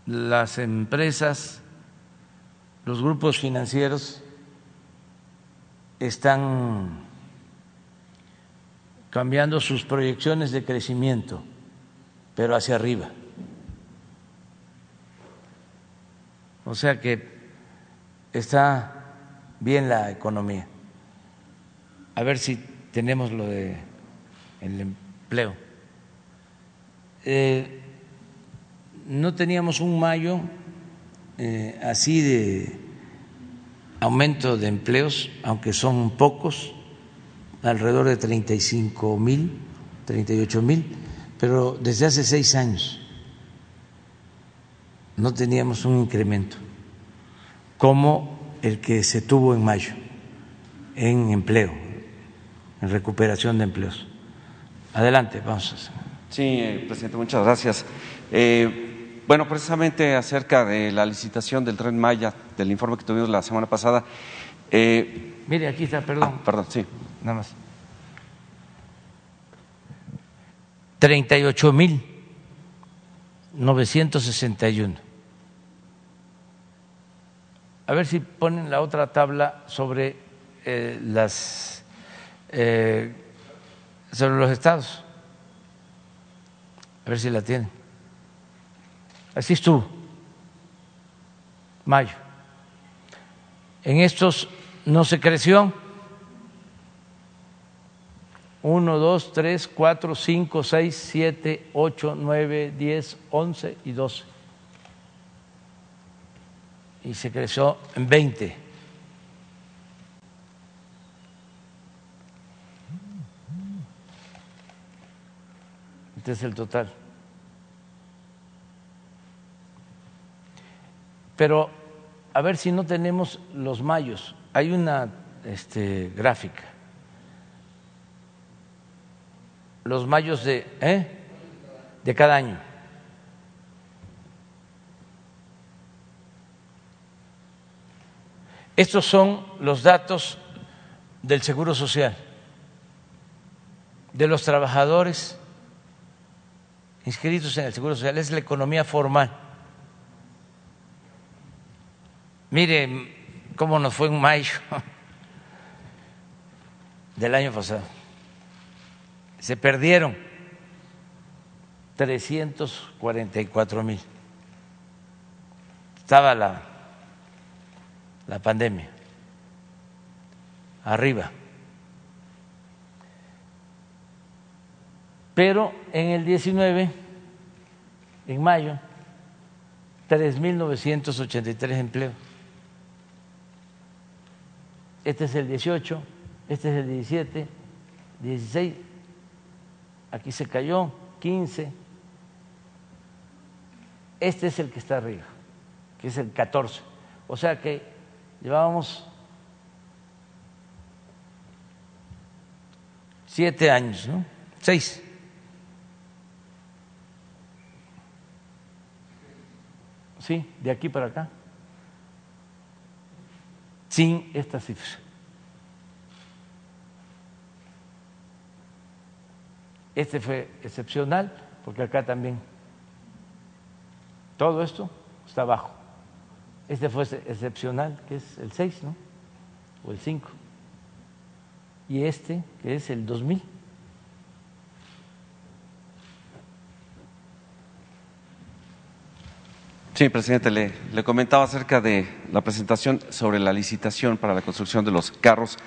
las empresas, los grupos financieros están cambiando sus proyecciones de crecimiento pero hacia arriba. O sea que está bien la economía. A ver si tenemos lo de el empleo. Eh, no teníamos un mayo eh, así de aumento de empleos, aunque son pocos, alrededor de 35 mil, 38 mil, pero desde hace seis años no teníamos un incremento como el que se tuvo en mayo en empleo, en recuperación de empleos. Adelante, vamos. Sí, eh, presidente, muchas gracias. Eh, bueno, precisamente acerca de la licitación del tren Maya, del informe que tuvimos la semana pasada. Eh, Mire, aquí está, perdón. Ah, perdón, sí. Nada más. 38 mil 961. A ver si ponen la otra tabla sobre eh, las eh, sobre los estados. A ver si la tienen. Así estuvo. Mayo. En estos no se creció. Uno, dos, tres, cuatro, cinco, seis, siete, ocho, nueve, diez, once y doce. Y se creció en veinte. Este es el total. Pero a ver si no tenemos los mayos. Hay una este, gráfica. Los mayos de, ¿eh? de cada año. Estos son los datos del Seguro Social, de los trabajadores inscritos en el Seguro Social, es la economía formal. Mire cómo nos fue en mayo del año pasado. Se perdieron 344 mil. Estaba la, la pandemia arriba. Pero en el 19, en mayo, 3.983 empleos. Este es el 18, este es el 17, 16, aquí se cayó, 15. Este es el que está arriba, que es el 14. O sea que llevábamos siete años, ¿no? Seis. Sí, de aquí para acá sin esta cifra. Este fue excepcional porque acá también todo esto está abajo. Este fue excepcional, que es el 6, ¿no? O el 5. Y este, que es el 2000. Sí, presidente, le, comentaba acerca de la presentación sobre la licitación para la construcción de los carros.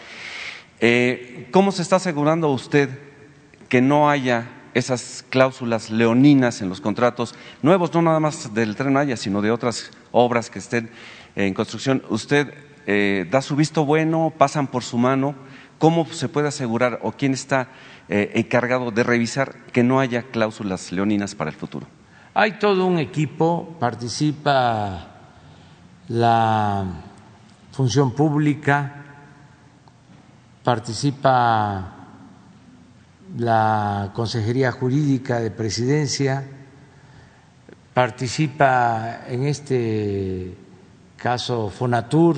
Eh, ¿Cómo se está asegurando usted que no haya esas cláusulas leoninas en los contratos nuevos, no nada más del Tren Maya, sino de otras obras que estén en construcción? ¿Usted eh, da su visto bueno, pasan por su mano? ¿Cómo se puede asegurar o quién está eh, encargado de revisar que no haya cláusulas leoninas para el futuro? Hay todo un equipo, participa la función pública, participa la Consejería Jurídica de Presidencia, participa en este caso Fonatur,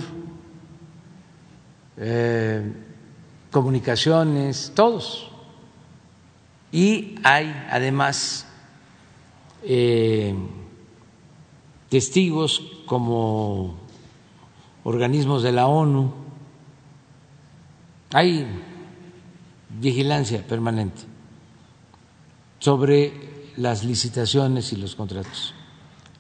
eh, comunicaciones, todos. Y hay además eh, testigos como organismos de la ONU. Hay vigilancia permanente sobre las licitaciones y los contratos.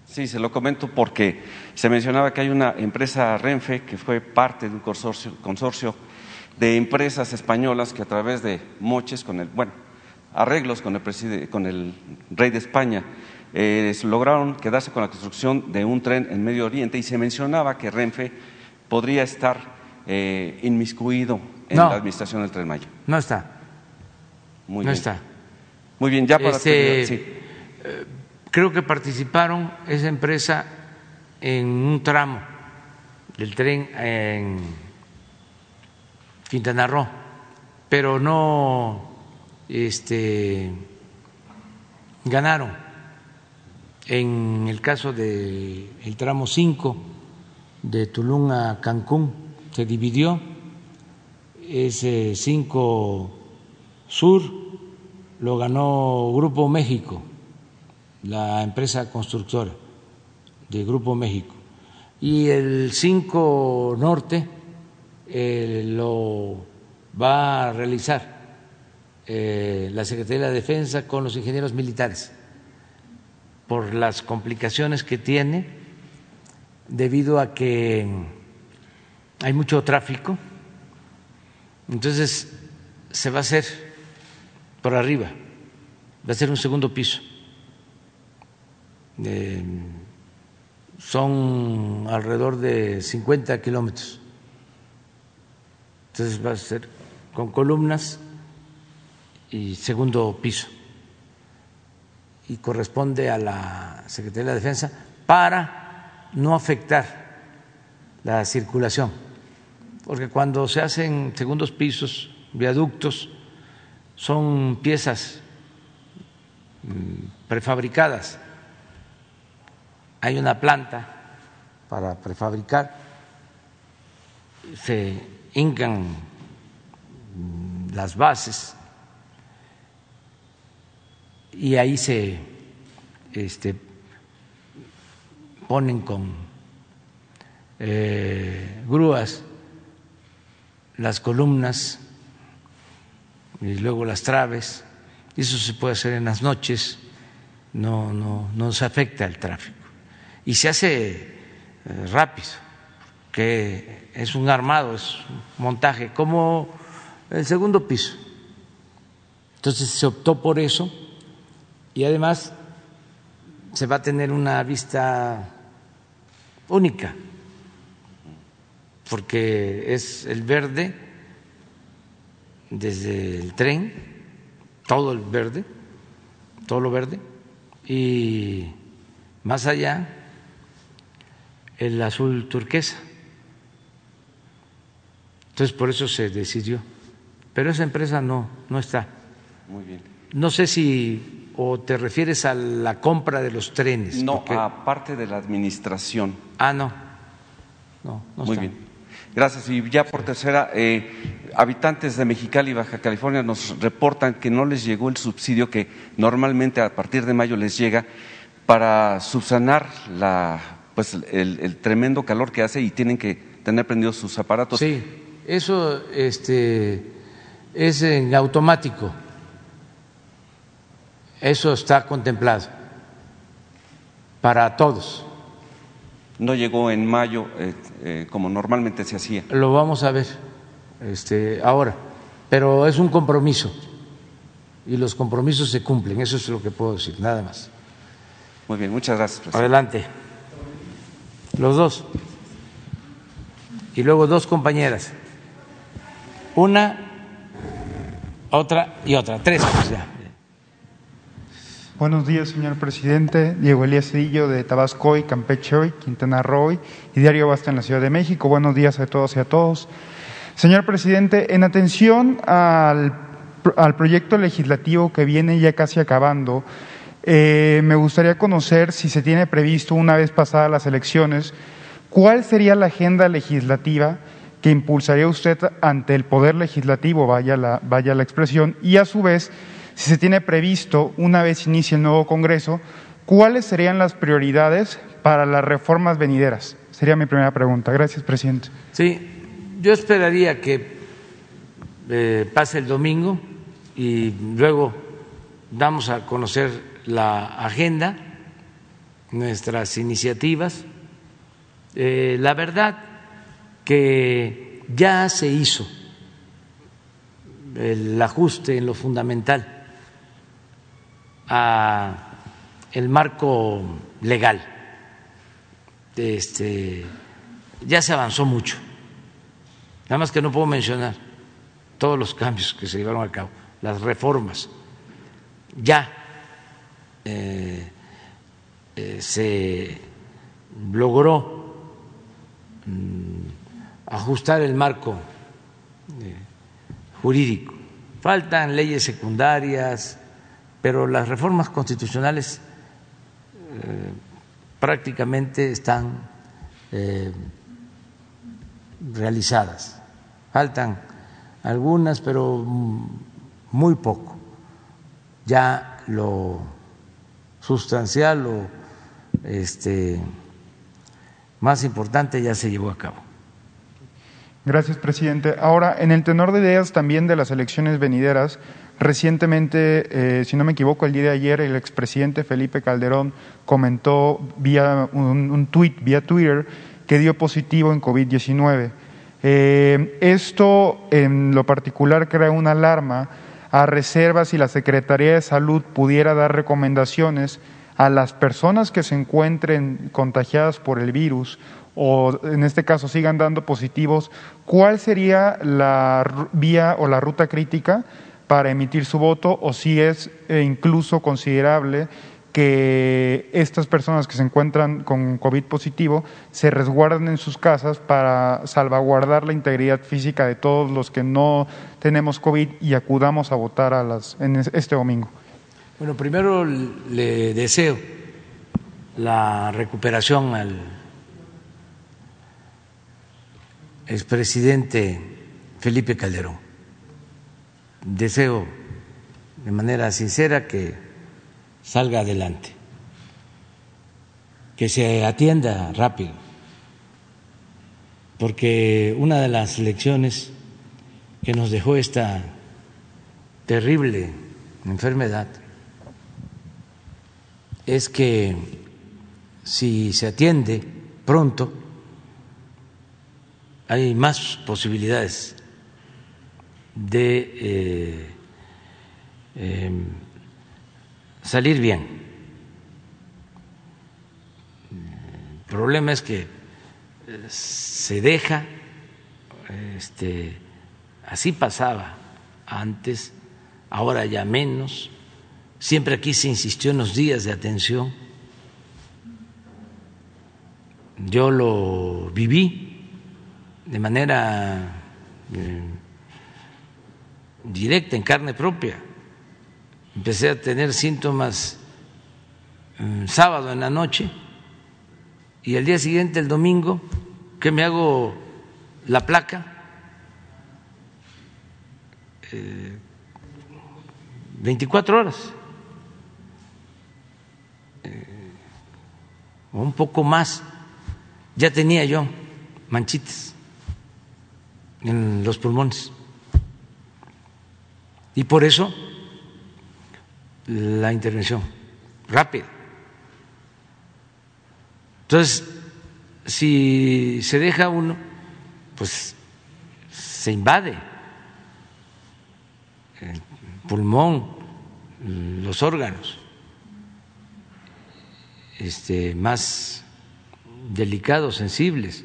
Sí, se lo comento porque se mencionaba que hay una empresa Renfe que fue parte de un consorcio, de empresas españolas que a través de moches con el, bueno, arreglos con el, con el rey de España, eh, lograron quedarse con la construcción de un tren en Medio Oriente y se mencionaba que Renfe podría estar eh, inmiscuido en la administración del Tren Maya. No está. Muy no bien. está. Muy bien, ya para este, eh, creo que participaron esa empresa en un tramo del tren en Quintana Roo, pero no este, ganaron. En el caso del tramo 5 de Tulum a Cancún, se dividió, ese 5 sur lo ganó Grupo México, la empresa constructora de Grupo México, y el 5 norte eh, lo va a realizar eh, la Secretaría de Defensa con los ingenieros militares por las complicaciones que tiene debido a que hay mucho tráfico. Entonces se va a hacer por arriba, va a ser un segundo piso. Eh, son alrededor de 50 kilómetros. Entonces va a ser con columnas y segundo piso. Y corresponde a la Secretaría de la Defensa para no afectar la circulación. Porque cuando se hacen segundos pisos, viaductos, son piezas mm, prefabricadas. Hay una planta para prefabricar, se hincan mm, las bases y ahí se este, ponen con eh, grúas las columnas y luego las traves. Eso se puede hacer en las noches, no, no, no afecta el tráfico. Y se hace eh, rápido, que es un armado, es un montaje, como el segundo piso. Entonces se optó por eso y además se va a tener una vista única, porque es el verde desde el tren, todo el verde, todo lo verde, y más allá el azul turquesa. Entonces por eso se decidió. Pero esa empresa no, no está. Muy bien. No sé si o te refieres a la compra de los trenes? No, aparte de la administración. Ah, no. No, no Muy bien. Gracias. Y ya por tercera, eh, habitantes de Mexicali, Baja California, nos reportan que no les llegó el subsidio que normalmente a partir de mayo les llega para subsanar la, pues, el, el tremendo calor que hace y tienen que tener prendidos sus aparatos. Sí, eso este, es en automático eso está contemplado para todos. No llegó en mayo eh, eh, como normalmente se hacía. Lo vamos a ver este, ahora, pero es un compromiso y los compromisos se cumplen, eso es lo que puedo decir, nada más. Muy bien, muchas gracias. Presidente. Adelante. Los dos. Y luego dos compañeras. Una, otra y otra. Tres, pues ya. Buenos días, señor presidente. Diego Elías Cedillo de Tabasco y Campeche, Quintana Roo y Diario Basta en la Ciudad de México. Buenos días a todos y a todos. Señor presidente, en atención al, proyecto legislativo que viene ya casi acabando, eh, me gustaría conocer si se tiene previsto, una vez pasadas las elecciones, cuál sería la agenda legislativa que impulsaría usted ante el Poder Legislativo, vaya la, vaya la expresión, y a su vez, si se tiene previsto, una vez inicie el nuevo Congreso, cuáles serían las prioridades para las reformas venideras. Sería mi primera pregunta. Gracias, presidente. Sí, yo esperaría que eh, pase el domingo y luego damos a conocer la agenda, nuestras iniciativas. Eh, la verdad que ya se hizo el ajuste en lo fundamental a el marco legal. Este, ya se avanzó mucho. Nada más que no puedo mencionar todos los cambios que se llevaron a cabo, las reformas. Ya eh, eh, se logró mm, ajustar el marco eh, jurídico. Faltan leyes secundarias, pero las reformas constitucionales prácticamente están realizadas. Faltan algunas, pero muy poco. Ya lo sustancial, lo este, más importante ya se llevó a cabo. Gracias, presidente. Ahora, en el tenor de ideas también de las elecciones venideras, recientemente, eh, si no me equivoco, el día de ayer, el expresidente Felipe Calderón comentó vía un, un vía Twitter, que dio positivo en COVID-19. Eh, esto en lo particular crea una alarma a reserva si la Secretaría de Salud pudiera dar recomendaciones a las personas que se encuentren contagiadas por el virus o en este caso sigan dando positivos, ¿cuál sería la vía o la ruta crítica para emitir su voto o si es eh, incluso considerable que estas personas que se encuentran con COVID positivo se resguarden en sus casas para salvaguardar la integridad física de todos los que no tenemos COVID y acudamos a votar a las, en este domingo. Bueno, primero le deseo la recuperación al expresidente Felipe Calderón. Deseo de manera sincera que salga adelante, que se atienda rápido, porque una de las lecciones que nos dejó esta terrible enfermedad es que si se atiende pronto, hay más posibilidades de eh, em, salir bien. El problema es que eh, se deja, este, así pasaba antes, ahora ya menos. Siempre aquí se insistió en los días de atención. Yo lo viví de manera eh, directa, en carne propia. Empecé a tener síntomas mm, sábado en la noche y al día siguiente, el domingo, que me hago la placa, 24 eh, horas, eh, o un poco más, ya tenía yo manchitas en los pulmones. Y por eso la intervención rápida. Entonces, si se deja uno, pues se invade el pulmón, los órganos este, más delicados, sensibles.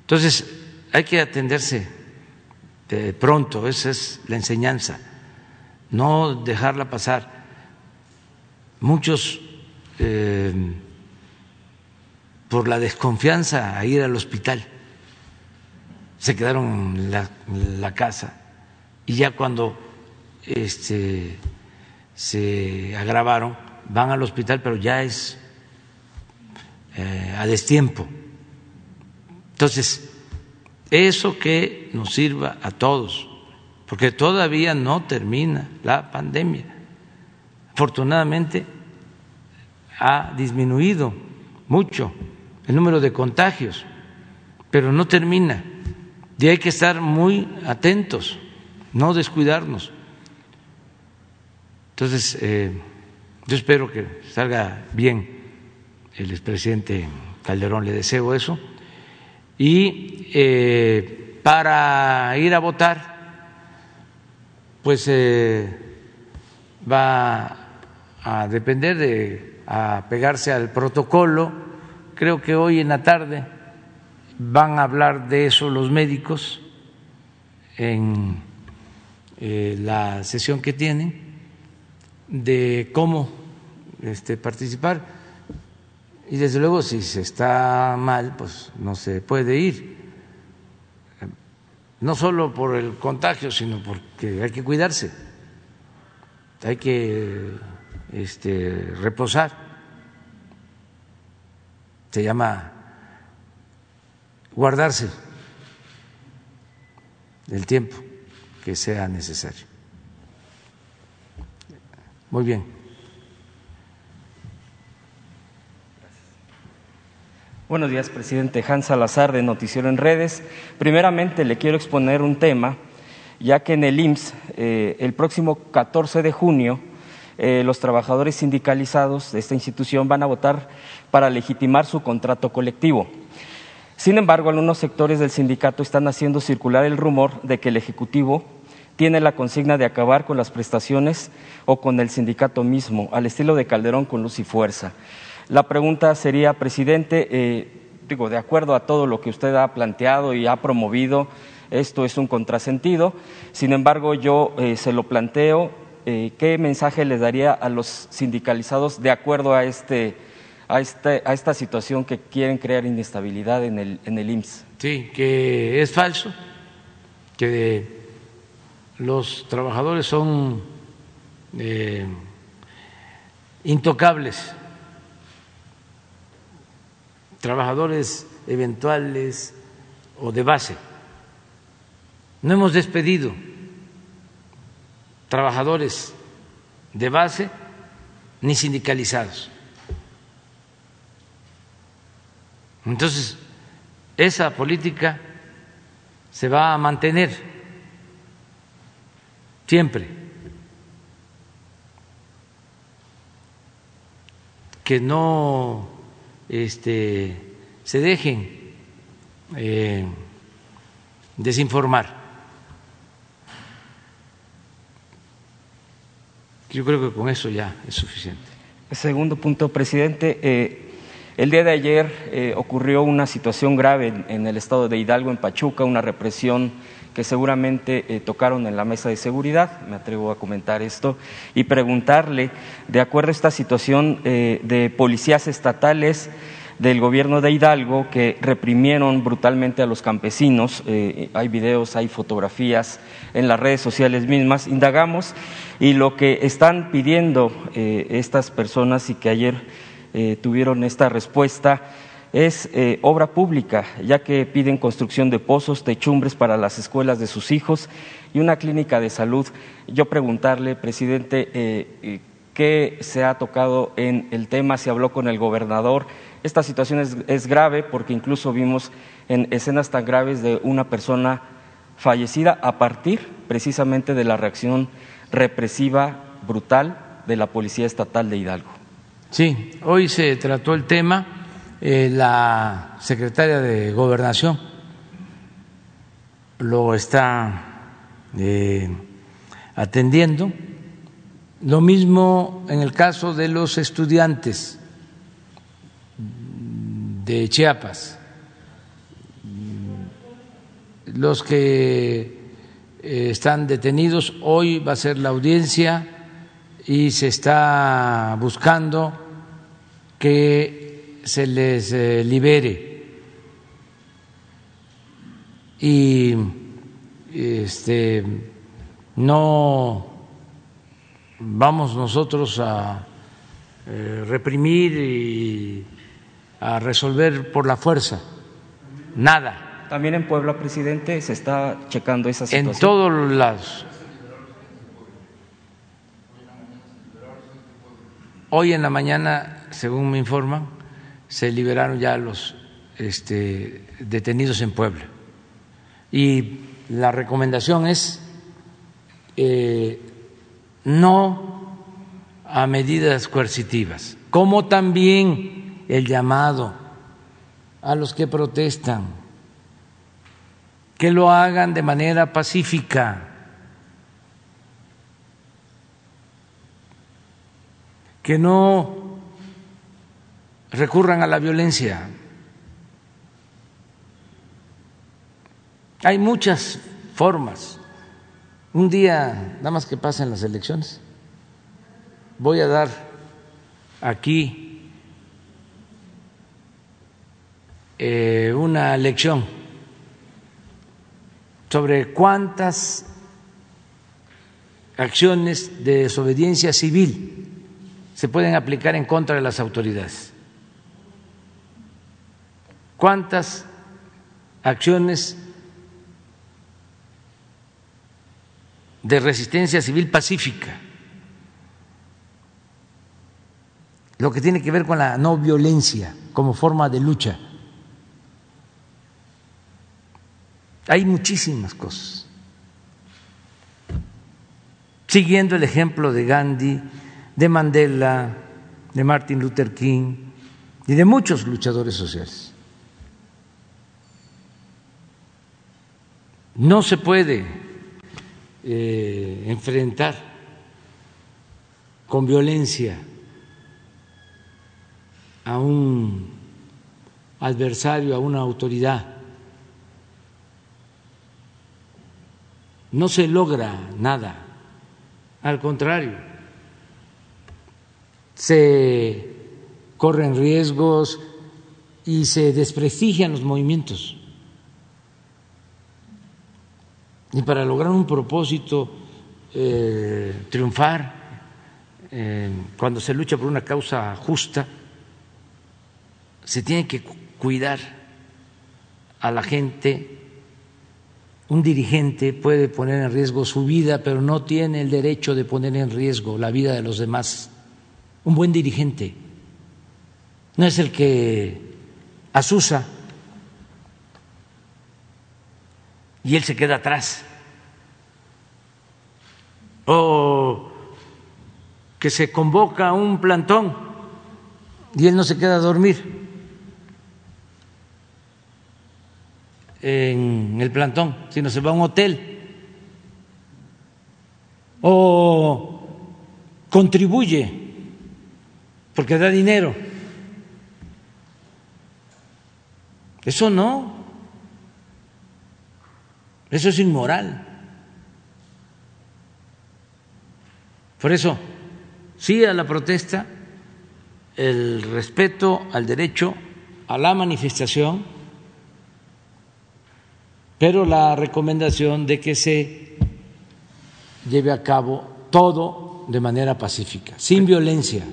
Entonces, hay que atenderse de pronto, esa es la enseñanza, no dejarla pasar. Muchos eh, por la desconfianza a ir al hospital se quedaron en la, casa. Y ya cuando este, se agravaron van al hospital pero ya es eh, a destiempo. Entonces eso que nos sirva a todos porque todavía no termina la pandemia afortunadamente ha disminuido mucho el número de contagios, pero no termina. Y hay que estar muy atentos, no descuidarnos. Entonces, eh, Yo espero que salga bien el expresidente Calderón, le deseo eso. Y eh, para ir a votar, pues eh, va a depender de apegarse al protocolo. Creo que hoy en la tarde van a hablar de eso los médicos en eh, la sesión que tienen, de cómo este, participar. Y desde luego, si se está mal, pues no se puede ir no solo por el contagio, sino porque hay que cuidarse, hay que este, reposar. Se llama guardarse el tiempo que sea necesario. Muy bien. Buenos días, presidente Hans Salazar de Noticiero en Redes. Primeramente le quiero exponer un tema, ya que en el IMSS eh, el próximo 14 de junio eh, los trabajadores sindicalizados de esta institución van a votar para legitimar su contrato colectivo. Sin embargo, algunos sectores del sindicato están haciendo circular el rumor de que el Ejecutivo tiene la consigna de acabar con las prestaciones o con el sindicato mismo, al estilo de Calderón con luz y fuerza. La pregunta sería, presidente, eh, digo, de acuerdo a todo lo que usted ha planteado y ha promovido, esto es un contrasentido. Sin embargo, yo eh, se lo planteo, eh, ¿qué mensaje le daría a los sindicalizados de acuerdo a, este, a, este, a esta situación que quieren crear inestabilidad en el, en el IMSS? Sí, que es falso, que los trabajadores son intocables trabajadores eventuales o de base. No hemos despedido trabajadores de base ni sindicalizados. Entonces, esa política se va a mantener siempre. Que no este, se dejen eh, desinformar. Yo creo que con eso ya es suficiente. Segundo punto, presidente. Eh, el día de ayer eh, ocurrió una situación grave en, el estado de Hidalgo, en Pachuca, una represión que seguramente tocaron en la mesa de seguridad, me atrevo a comentar esto, y preguntarle, de acuerdo a esta situación de policías estatales, del gobierno de Hidalgo que reprimieron brutalmente a los campesinos. Eh, hay videos, hay fotografías en las redes sociales mismas. Indagamos y lo que están pidiendo eh, estas personas y que ayer eh, tuvieron esta respuesta es obra pública, ya que piden construcción de pozos, techumbres para las escuelas de sus hijos y una clínica de salud. Yo preguntarle, presidente, qué se ha tocado en el tema, se habló con el gobernador, esta situación es, grave porque incluso vimos en escenas tan graves de una persona fallecida a partir precisamente de la reacción represiva brutal de la Policía Estatal de Hidalgo. Sí, hoy se trató el tema, eh, la secretaria de Gobernación lo está eh, atendiendo. Lo mismo en el caso de los estudiantes de Chiapas, los que eh, están detenidos, hoy va a ser la audiencia y se está buscando que se les eh, libere. Y este no vamos nosotros a eh, reprimir y a resolver por la fuerza, nada. También en Puebla, presidente, se está checando esa situación. En todos lados. Hoy en la mañana, según me informan, se liberaron ya los este, detenidos en Puebla. Y la recomendación es eh, no a medidas coercitivas, como también el llamado a los que protestan que lo hagan de manera pacífica, que no recurran a la violencia. Hay muchas formas. Un día, nada más que pasen las elecciones, voy a dar aquí eh, una lección sobre cuántas acciones de desobediencia civil se pueden aplicar en contra de las autoridades. ¿Cuántas acciones de resistencia civil pacífica? Lo que tiene que ver con la no violencia como forma de lucha. Hay muchísimas cosas. Siguiendo el ejemplo de Gandhi, de Mandela, de Martin Luther King y de muchos luchadores sociales. No se puede eh, enfrentar con violencia a un adversario, a una autoridad. No se logra nada, al contrario, se corren riesgos y se desprestigian los movimientos. Y para lograr un propósito, eh, triunfar, eh, cuando se lucha por una causa justa, se tiene que cuidar a la gente. Un dirigente puede poner en riesgo su vida, pero no tiene el derecho de poner en riesgo la vida de los demás. Un buen dirigente no es el que asusa y él se queda atrás. O que se convoca un plantón y él no se queda a dormir. en el plantón, sino se va a un hotel o contribuye porque da dinero. Eso no, eso es inmoral. Por eso, sí a la protesta, el respeto al derecho a la manifestación, pero la recomendación de que se lleve a cabo todo de manera pacífica, sin violencia.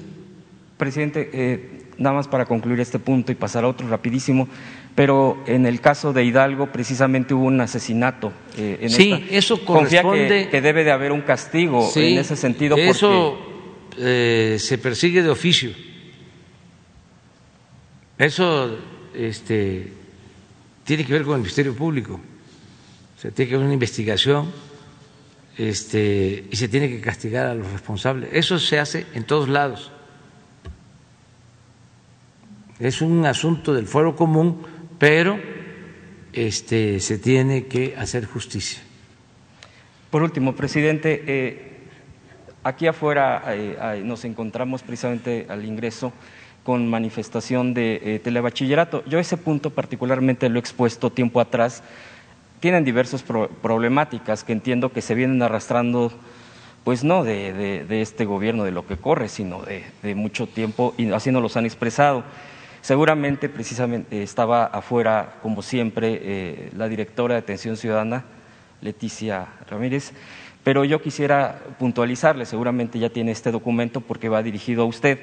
Presidente, eh, nada más para concluir este punto y pasar a otro rapidísimo, pero en el caso de Hidalgo precisamente hubo un asesinato. Eh, en sí, eso corresponde. Que, debe de haber un castigo en ese sentido. Eso eh, se persigue de oficio. Eso este, tiene que ver con el Ministerio Público se tiene que haber una investigación este, y se tiene que castigar a los responsables. Eso se hace en todos lados. Es un asunto del fuero común, pero este, se tiene que hacer justicia. Por último, presidente, eh, aquí afuera eh, nos encontramos precisamente al ingreso con manifestación de eh, telebachillerato. Yo ese punto particularmente lo he expuesto tiempo atrás tienen diversas problemáticas que entiendo que se vienen arrastrando, pues no de, este gobierno, de lo que corre, sino de, mucho tiempo y así nos los han expresado. Seguramente, precisamente, estaba afuera, como siempre, eh, la directora de Atención Ciudadana, Leticia Ramírez, pero yo quisiera puntualizarle, seguramente ya tiene este documento porque va dirigido a usted,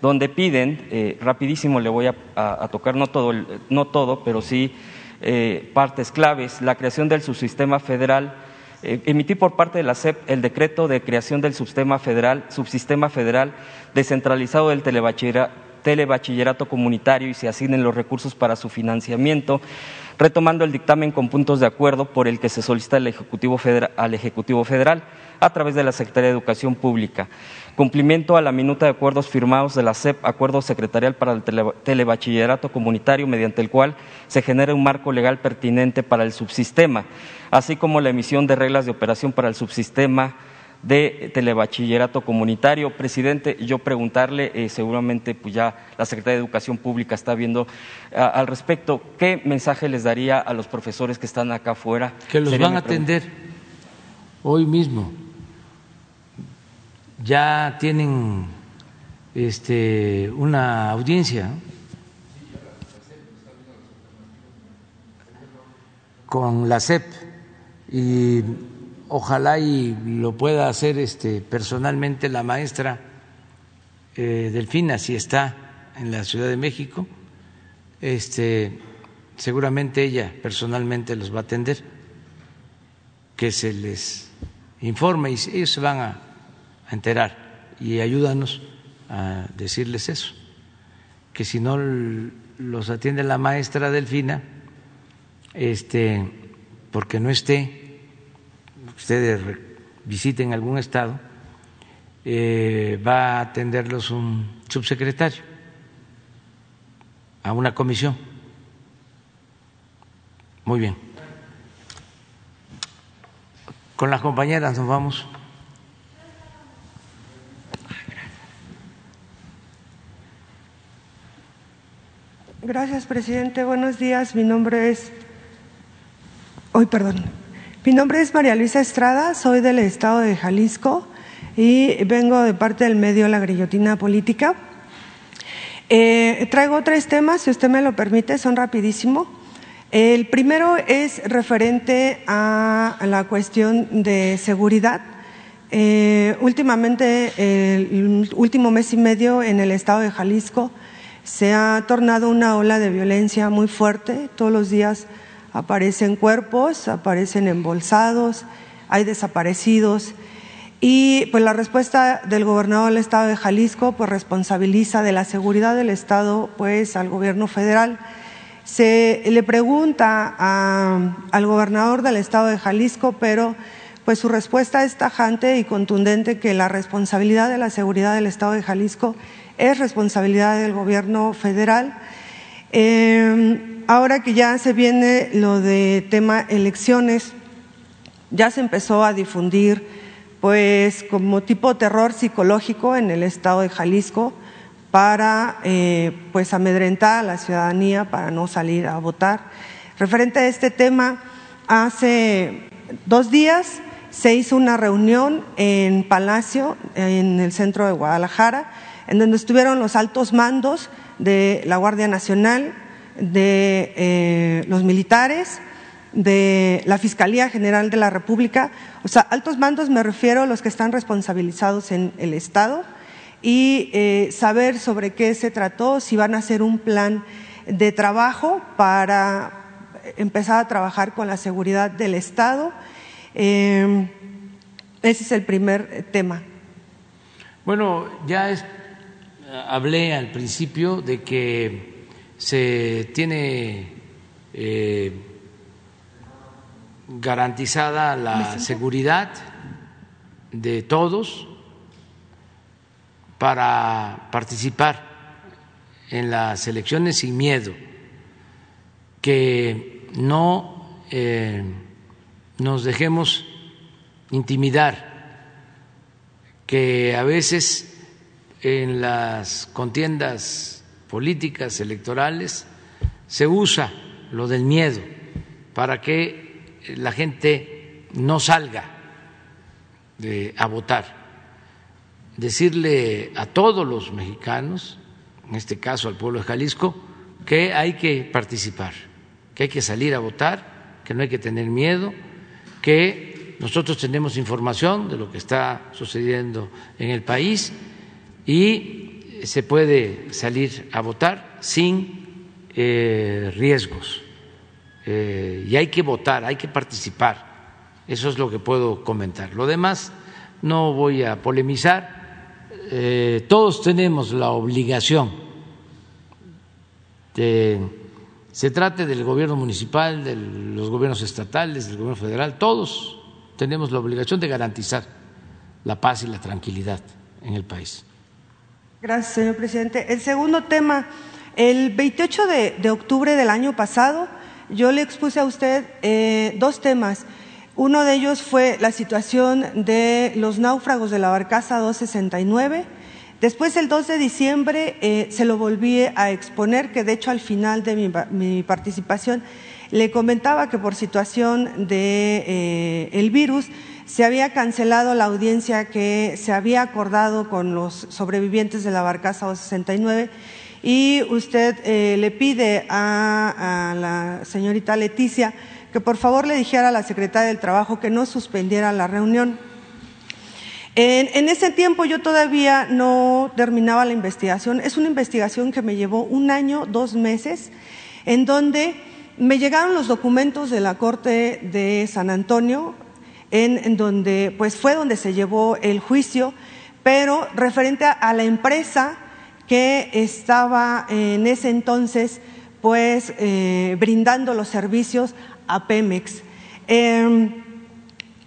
donde piden, eh, rapidísimo le voy a, tocar, no todo, no todo, pero sí eh, partes claves, la creación del subsistema federal, eh, emitir por parte de la SEP el decreto de creación del subsistema federal, subsistema federal descentralizado del telebachillerato telebachillerato comunitario y se asignen los recursos para su financiamiento, retomando el dictamen con puntos de acuerdo por el que se solicita al Ejecutivo Federal, a través de la Secretaría de Educación Pública. Cumplimiento a la minuta de acuerdos firmados de la SEP, Acuerdo Secretarial para el Telebachillerato Comunitario, mediante el cual se genera un marco legal pertinente para el subsistema, así como la emisión de reglas de operación para el subsistema de telebachillerato comunitario. Presidente, yo preguntarle, eh, seguramente pues ya la Secretaría de Educación Pública está viendo al respecto, ¿qué mensaje les daría a los profesores que están acá afuera? Que los van a atender hoy mismo. Ya tienen este, una audiencia con la CEP y ojalá y lo pueda hacer este, personalmente la maestra eh, Delfina, si está en la Ciudad de México, este, seguramente ella personalmente los va a atender, que se les informe y ellos se van a, enterar y ayúdanos a decirles eso, que si no los atiende la maestra Delfina, este, porque no esté ustedes visiten algún estado, eh, va a atenderlos un subsecretario a una comisión. Muy bien. Con las compañeras nos vamos. Gracias, presidente. Buenos días. Mi nombre es. Hoy, perdón. Mi nombre es María Luisa Estrada, soy del estado de Jalisco y vengo de parte del medio La Grillotina Política. Eh, traigo tres temas, si usted me lo permite, son rapidísimo. El primero es referente a la cuestión de seguridad. Eh, últimamente, el último mes y medio en el estado de Jalisco se ha tornado una ola de violencia muy fuerte. Todos los días aparecen cuerpos, aparecen embolsados, hay desaparecidos. Y pues la respuesta del gobernador del estado de Jalisco pues responsabiliza de la seguridad del estado pues al gobierno federal. Se le pregunta al gobernador del estado de Jalisco, pero pues su respuesta es tajante y contundente que la responsabilidad de la seguridad del estado de Jalisco es responsabilidad del gobierno federal. Eh, ahora que ya se viene lo de tema elecciones, ya se empezó a difundir pues como tipo terror psicológico en el estado de Jalisco para eh, pues amedrentar a la ciudadanía para no salir a votar. Referente a este tema, hace dos días se hizo una reunión en Palacio, en el centro de Guadalajara, en donde estuvieron los altos mandos de la Guardia Nacional, de eh, los militares, de la Fiscalía General de la República. O sea, altos mandos me refiero a los que están responsabilizados en el Estado y eh, saber sobre qué se trató, si van a hacer un plan de trabajo para empezar a trabajar con la seguridad del Estado. Eh, ese es el primer tema. Bueno, ya hablé al principio de que se tiene eh, garantizada la seguridad de todos para participar en las elecciones sin miedo, que no eh, nos dejemos intimidar, que a veces en las contiendas políticas electorales se usa lo del miedo para que la gente no salga a votar. Decirle a todos los mexicanos, en este caso al pueblo de Jalisco, que hay que participar, que hay que salir a votar, que no hay que tener miedo, que nosotros tenemos información de lo que está sucediendo en el país y se puede salir a votar sin eh, riesgos eh, y hay que votar, hay que participar. Eso es lo que puedo comentar. Lo demás no voy a polemizar. Eh, todos tenemos la obligación se trate del gobierno municipal, de los gobiernos estatales, del gobierno federal, todos tenemos la obligación de garantizar la paz y la tranquilidad en el país. Gracias, señor presidente. El segundo tema, el 28 de, octubre del año pasado, yo le expuse a usted eh, dos temas. Uno de ellos fue la situación de los náufragos de la barcaza 269. Después, el 2 de diciembre, eh, se lo volví a exponer, que de hecho al final de mi, participación le comentaba que por situación de eh, el virus se había cancelado la audiencia que se había acordado con los sobrevivientes de la barcaza 269 y usted eh, le pide a, la señorita Leticia que por favor le dijera a la secretaria del Trabajo que no suspendiera la reunión. En, ese tiempo yo todavía no terminaba la investigación. Es una investigación que me llevó un año, dos meses, en donde me llegaron los documentos de la Corte de San Antonio, en, donde pues fue donde se llevó el juicio, pero referente a, la empresa que estaba en ese entonces pues eh, brindando los servicios a Pemex. Em,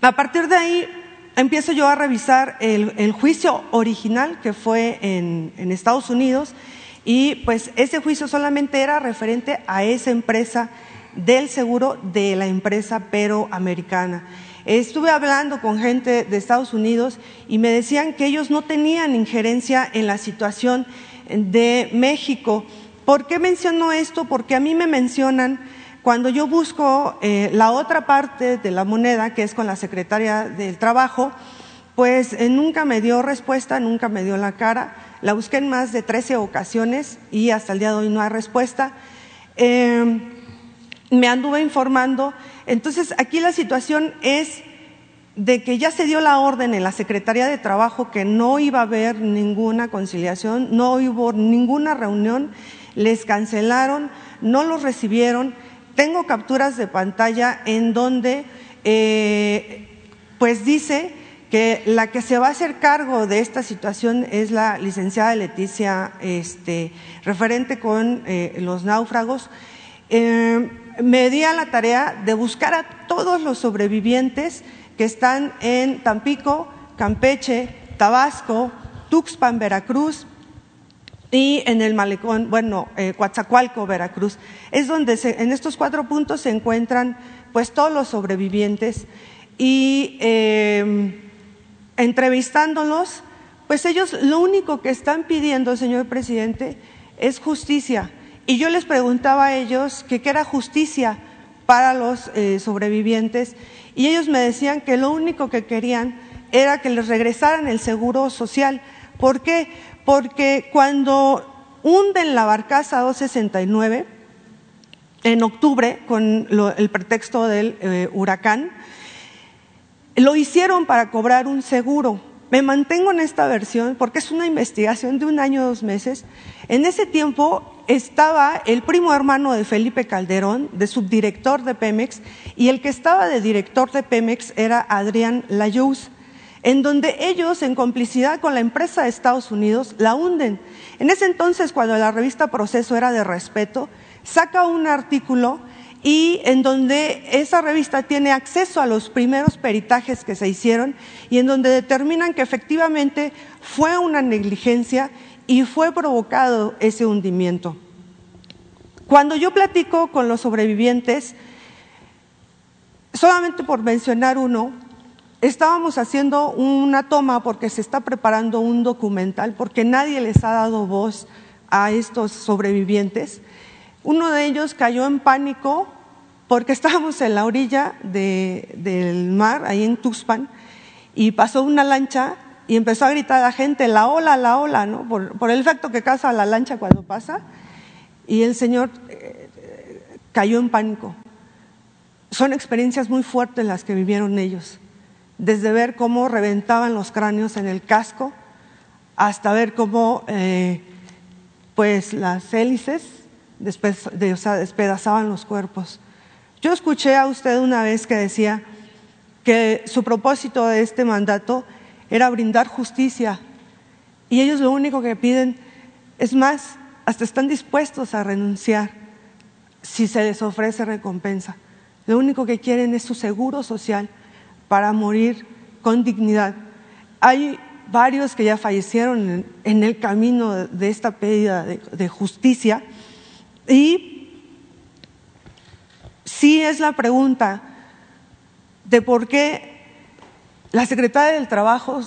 a partir de ahí empiezo yo a revisar el, juicio original que fue en, en, Estados Unidos y pues ese juicio solamente era referente a esa empresa del seguro de la empresa pero americana. Estuve hablando con gente de Estados Unidos y me decían que ellos no tenían injerencia en la situación de México. ¿Por qué menciono esto? Porque a mí me mencionan cuando yo busco eh, la otra parte de la moneda, que es con la secretaria del Trabajo, pues eh, nunca me dio respuesta, nunca me dio la cara. La busqué en más de 13 ocasiones y hasta el día de hoy no hay respuesta. Eh, me anduve informando entonces, aquí la situación es de que ya se dio la orden en la Secretaría de Trabajo que no iba a haber ninguna conciliación, no hubo ninguna reunión, les cancelaron, no los recibieron. Tengo capturas de pantalla en donde eh, pues dice que la que se va a hacer cargo de esta situación es la licenciada Leticia, este, referente con eh, los náufragos. Eh, me di a la tarea de buscar a todos los sobrevivientes que están en Tampico, Campeche, Tabasco, Tuxpan, Veracruz y en el malecón, bueno, eh, Coatzacoalco, Veracruz. Es donde en estos cuatro puntos se encuentran pues todos los sobrevivientes y em, entrevistándolos, pues ellos lo único que están pidiendo, señor presidente, es justicia y yo les preguntaba a ellos qué era justicia para los eh, sobrevivientes y ellos me decían que lo único que querían era que les regresaran el seguro social. ¿Por qué? Porque cuando hunden la barcaza 269, en octubre, con el pretexto del eh, huracán, lo hicieron para cobrar un seguro. Me mantengo en esta versión porque es una investigación de un año, dos meses. En ese tiempo estaba el primo hermano de Felipe Calderón, de subdirector de Pemex, y el que estaba de director de Pemex era Adrián Layous, en donde ellos, en complicidad con la empresa de Estados Unidos, la hunden. En ese entonces, cuando la revista Proceso era de respeto, saca un artículo y en donde esa revista tiene acceso a los primeros peritajes que se hicieron y en donde determinan que efectivamente fue una negligencia y fue provocado ese hundimiento. Cuando yo platico con los sobrevivientes, solamente por mencionar uno, estábamos haciendo una toma porque se está preparando un documental, porque nadie les ha dado voz a estos sobrevivientes. Uno de ellos cayó en pánico porque estábamos en la orilla del mar, ahí en Tuxpan, y pasó una lancha y empezó a gritar a la gente, la ola, la ola, ¿no? Por, el efecto que causa la lancha cuando pasa. Y el Señor eh, cayó en pánico. Son experiencias muy fuertes las que vivieron ellos, desde ver cómo reventaban los cráneos en el casco hasta ver cómo eh, pues las hélices despedazaban los cuerpos. Yo escuché a usted una vez que decía que su propósito de este mandato era brindar justicia. Y ellos lo único que piden es más, hasta están dispuestos a renunciar si se les ofrece recompensa. Lo único que quieren es su seguro social para morir con dignidad. Hay varios que ya fallecieron en, el camino de esta pérdida de, justicia y sí es la pregunta de por qué la Secretaría del Trabajo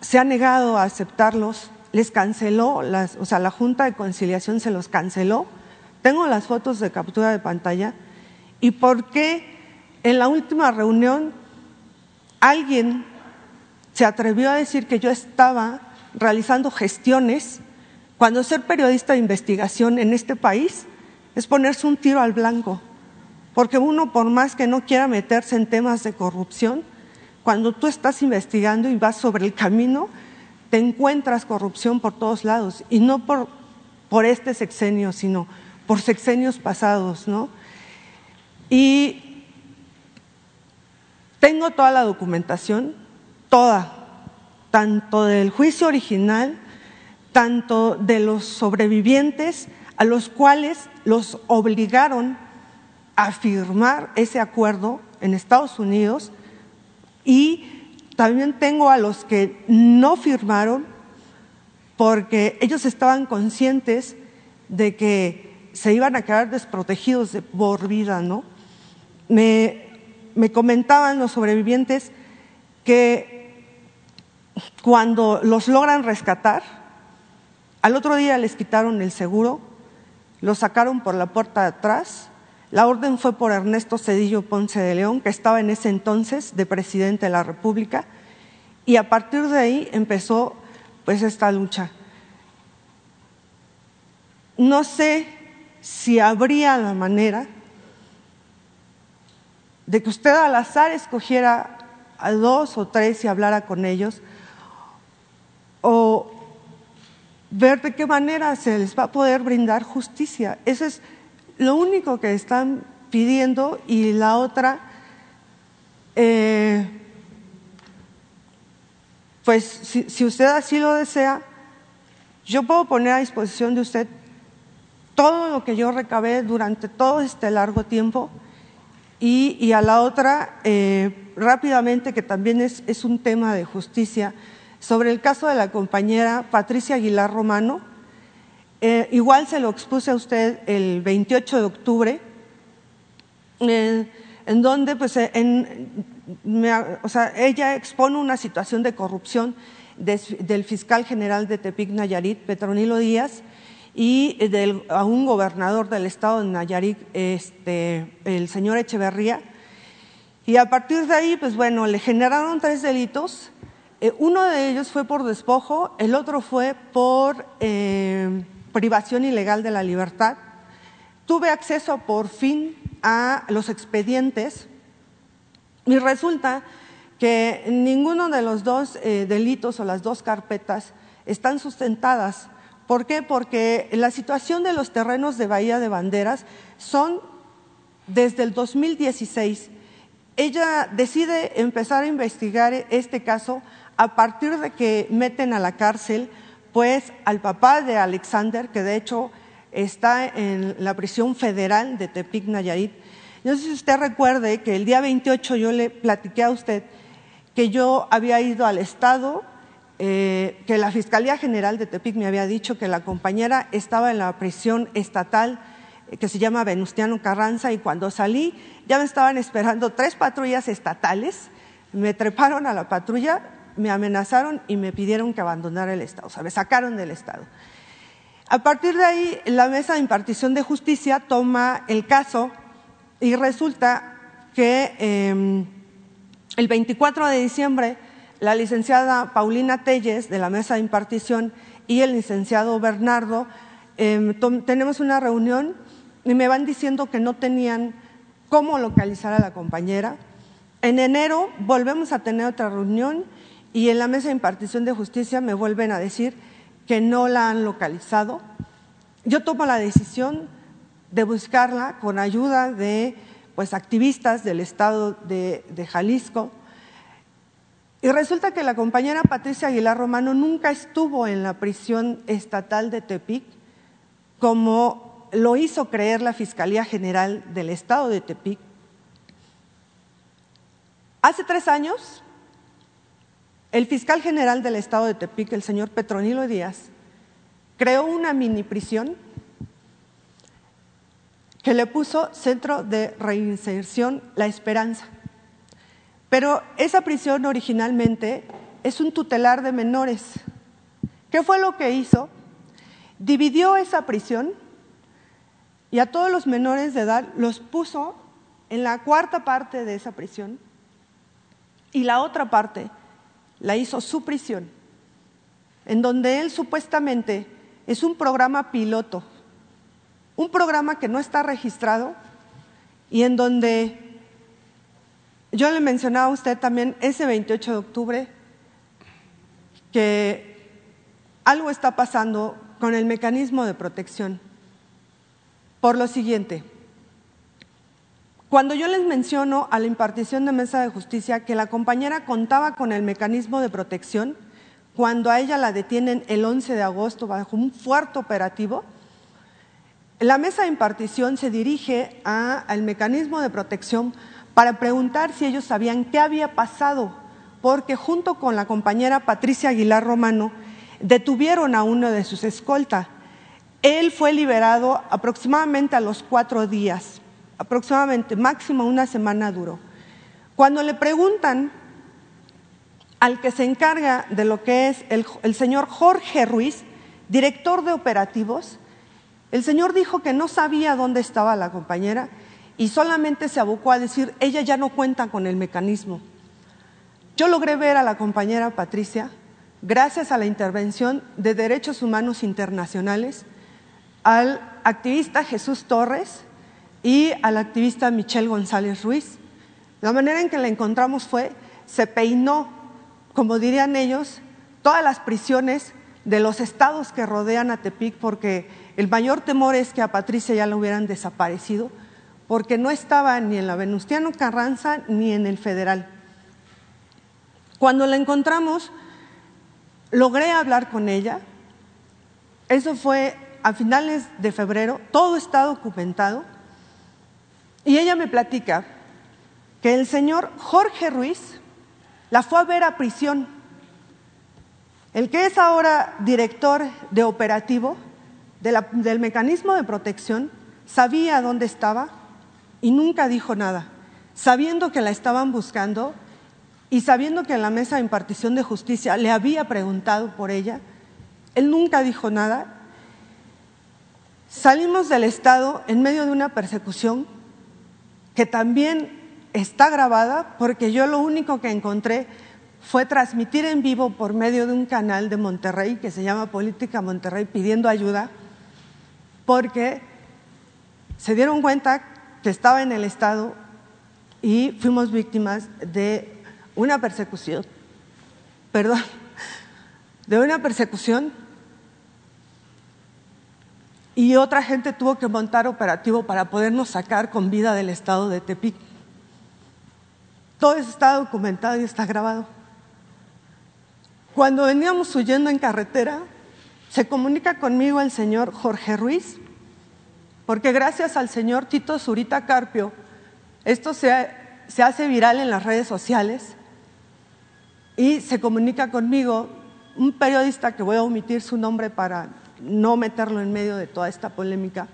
se ha negado a aceptarlos, les canceló, las, o sea, la Junta de Conciliación se los canceló. Tengo las fotos de captura de pantalla. ¿Y por qué en la última reunión alguien se atrevió a decir que yo estaba realizando gestiones cuando ser periodista de investigación en este país es ponerse un tiro al blanco. Porque uno, por más que no quiera meterse en temas de corrupción, cuando tú estás investigando y vas sobre el camino, te encuentras corrupción por todos lados. Y no por, por este sexenio, sino por sexenios pasados, ¿no? Y tengo toda la documentación, toda, tanto del juicio original, tanto de los sobrevivientes a los cuales los obligaron a firmar ese acuerdo en Estados Unidos y también tengo a los que no firmaron porque ellos estaban conscientes de que se iban a quedar desprotegidos de por vida, ¿no? Me, me comentaban los sobrevivientes que cuando los logran rescatar, al otro día les quitaron el seguro, los sacaron por la puerta de atrás. La orden fue por Ernesto Cedillo Ponce de León, que estaba en ese entonces de presidente de la República, y a partir de ahí empezó pues esta lucha. No sé si habría la manera de que usted al azar escogiera a dos o tres y hablara con ellos, o ver de qué manera se les va a poder brindar justicia. Eso es lo único que están pidiendo y la otra, eh, pues si, usted así lo desea, yo puedo poner a disposición de usted todo lo que yo recabé durante todo este largo tiempo y, a la otra, eh, rápidamente, que también es, es un tema de justicia, sobre el caso de la compañera Patricia Aguilar Romano, eh, igual se lo expuse a usted el 28 de octubre, eh, en donde pues, eh, ella expone una situación de corrupción del fiscal general de Tepic Nayarit, Petronilo Díaz, y a un gobernador del estado de Nayarit, este, el señor Echeverría. Y a partir de ahí, pues bueno, le generaron tres delitos uno de ellos fue por despojo, el otro fue por privación ilegal de la libertad. Tuve acceso por fin a los expedientes y resulta que ninguno de los dos eh, delitos o las dos carpetas están sustentadas. ¿Por qué? Porque la situación de los terrenos de Bahía de Banderas son desde el 2016. Ella decide empezar a investigar este caso a partir de que meten a la cárcel pues al papá de Alexander, que de hecho está en la prisión federal de Tepic Nayarit. No sé si usted recuerde que el día 28 yo le platiqué a usted que yo había ido al Estado, eh, que la Fiscalía General de Tepic me había dicho que la compañera estaba en la prisión estatal eh, que se llama Venustiano Carranza y cuando salí ya me estaban esperando tres patrullas estatales, me treparon a la patrulla, me amenazaron y me pidieron que abandonara el Estado, o sea, me sacaron del Estado. A partir de ahí, la mesa de impartición de justicia toma el caso y resulta que em, el 24 de diciembre la licenciada Paulina Telles de la mesa de impartición y el licenciado Bernardo em, tenemos una reunión y me van diciendo que no tenían cómo localizar a la compañera. En enero volvemos a tener otra reunión y en la mesa de impartición de justicia me vuelven a decir que no la han localizado. Yo tomo la decisión de buscarla con ayuda de pues, activistas del estado de, de Jalisco. Y resulta que la compañera Patricia Aguilar Romano nunca estuvo en la prisión estatal de Tepic, como lo hizo creer la Fiscalía General del Estado de Tepic. Hace tres años, el fiscal general del Estado de Tepic, el señor Petronilo Díaz, creó una mini prisión que le puso Centro de Reinserción La Esperanza. Pero esa prisión originalmente es un tutelar de menores. ¿Qué fue lo que hizo? Dividió esa prisión y a todos los menores de edad los puso en la cuarta parte de esa prisión y la otra parte la hizo su prisión, en donde él supuestamente es un programa piloto, un programa que no está registrado y en donde yo le mencionaba a usted también ese 28 de octubre que algo está pasando con el mecanismo de protección. Por lo siguiente, cuando yo les menciono a la impartición de mesa de justicia que la compañera contaba con el mecanismo de protección, cuando a ella la detienen el 11 de agosto bajo un fuerte operativo, la mesa de impartición se dirige al mecanismo de protección para preguntar si ellos sabían qué había pasado, porque junto con la compañera Patricia Aguilar Romano detuvieron a uno de sus escoltas. Él fue liberado aproximadamente a los cuatro días, aproximadamente, máximo una semana duró. Cuando le preguntan al que se encarga de lo que es el, señor Jorge Ruiz, director de operativos, el señor dijo que no sabía dónde estaba la compañera y solamente se abocó a decir, ella ya no cuenta con el mecanismo. Yo logré ver a la compañera Patricia gracias a la intervención de Derechos Humanos Internacionales, al activista Jesús Torres y al activista Michelle González Ruiz. La manera en que la encontramos fue, se peinó como dirían ellos, todas las prisiones de los estados que rodean a Tepic, porque el mayor temor es que a Patricia ya la hubieran desaparecido, porque no estaba ni en la Venustiano Carranza ni en el federal. Cuando la encontramos, logré hablar con ella. Eso fue a finales de febrero, todo está documentado. Y ella me platica que el señor Jorge Ruiz, la fue a ver a prisión. El que es ahora director de operativo del mecanismo de protección sabía dónde estaba y nunca dijo nada, sabiendo que la estaban buscando y sabiendo que en la mesa de impartición de justicia le había preguntado por ella, él nunca dijo nada. Salimos del Estado en medio de una persecución que también está grabada porque yo lo único que encontré fue transmitir en vivo por medio de un canal de Monterrey que se llama Política Monterrey pidiendo ayuda porque se dieron cuenta que estaba en el Estado y fuimos víctimas de una persecución, perdón, de una persecución y otra gente tuvo que montar operativo para podernos sacar con vida del Estado de Tepic. Todo eso está documentado y está grabado. Cuando veníamos huyendo en carretera, se comunica conmigo el señor Jorge Ruiz, porque gracias al señor Tito Zurita Carpio, esto se, se hace viral en las redes sociales y se comunica conmigo un periodista que voy a omitir su nombre para no meterlo en medio de toda esta polémica,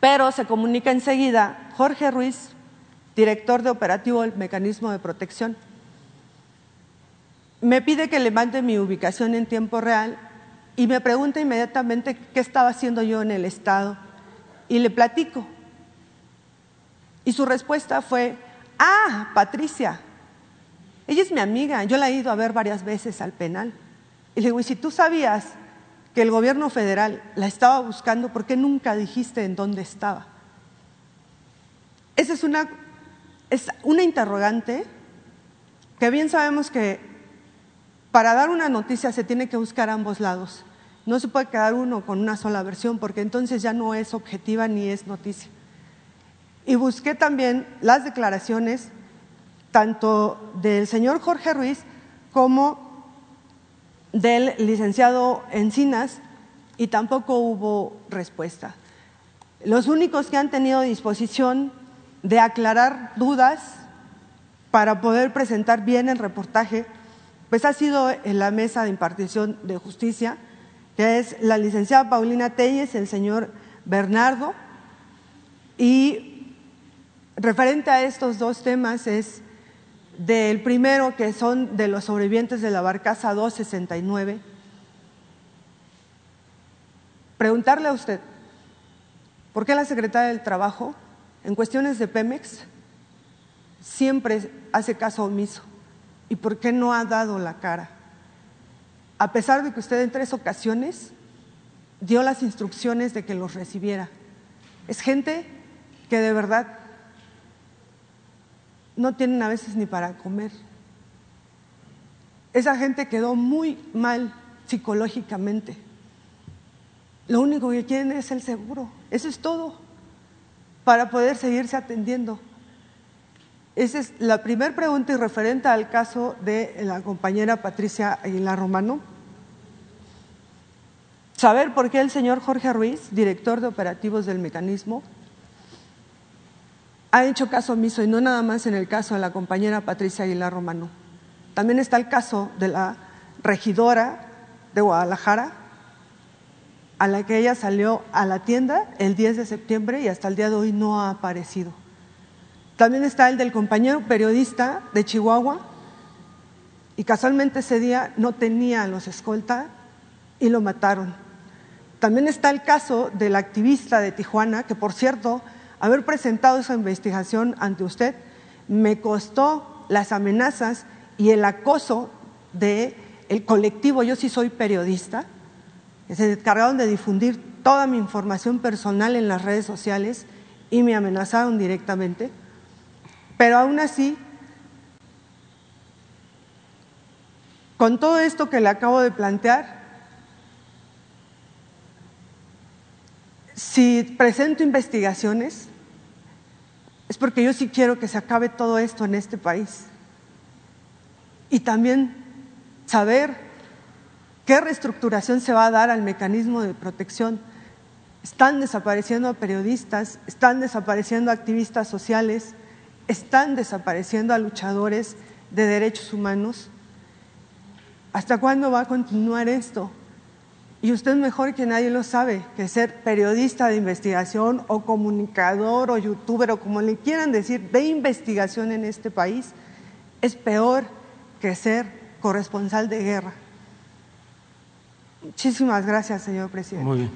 pero se comunica enseguida Jorge Ruiz director de operativo del mecanismo de protección. Me pide que le mande mi ubicación en tiempo real y me pregunta inmediatamente qué estaba haciendo yo en el Estado. Y le platico. Y su respuesta fue, ah, Patricia, ella es mi amiga, yo la he ido a ver varias veces al penal. Y le digo, y si tú sabías que el gobierno federal la estaba buscando, ¿por qué nunca dijiste en dónde estaba? Esa es una es una interrogante que bien sabemos que para dar una noticia se tiene que buscar ambos lados. No se puede quedar uno con una sola versión porque entonces ya no es objetiva ni es noticia. Y busqué también las declaraciones tanto del señor Jorge Ruiz como del licenciado Encinas y tampoco hubo respuesta. Los únicos que han tenido disposición de aclarar dudas para poder presentar bien el reportaje, pues ha sido en la mesa de impartición de justicia, que es la licenciada Paulina Telles, el señor Bernardo, y referente a estos dos temas es del primero, que son de los sobrevivientes de la barcaza 269, preguntarle a usted, ¿por qué la secretaria del Trabajo, en cuestiones de Pemex, siempre hace caso omiso? ¿Y por qué no ha dado la cara? A pesar de que usted en tres ocasiones dio las instrucciones de que los recibiera. Es gente que de verdad no tienen a veces ni para comer. Esa gente quedó muy mal psicológicamente. Lo único que quieren es el seguro. Eso es todo para poder seguirse atendiendo. Esa es la primera pregunta y referente al caso de la compañera Patricia Aguilar Romano. Saber por qué el señor Jorge Ruiz, director de operativos del mecanismo, ha hecho caso omiso y no nada más en el caso de la compañera Patricia Aguilar Romano. También está el caso de la regidora de Guadalajara, a la que ella salió a la tienda el 10 de septiembre y hasta el día de hoy no ha aparecido. También está el del compañero periodista de Chihuahua y casualmente ese día no tenía los escolta y lo mataron. También está el caso del activista de Tijuana, que por cierto haber presentado esa investigación ante usted me costó las amenazas y el acoso del el colectivo Yo sí soy periodista, que se encargaron de difundir toda mi información personal en las redes sociales y me amenazaron directamente. Pero aún así, con todo esto que le acabo de plantear, si presento investigaciones, es porque yo sí quiero que se acabe todo esto en este país. Y también saber qué reestructuración se va a dar al mecanismo de protección. Están desapareciendo a periodistas, están desapareciendo a activistas sociales, están desapareciendo a luchadores de derechos humanos. ¿Hasta cuándo va a continuar esto? Y usted mejor que nadie lo sabe, que ser periodista de investigación o comunicador o youtuber o como le quieran decir, de investigación en este país, es peor que ser corresponsal de guerra. Muchísimas gracias, señor presidente. Muy bien.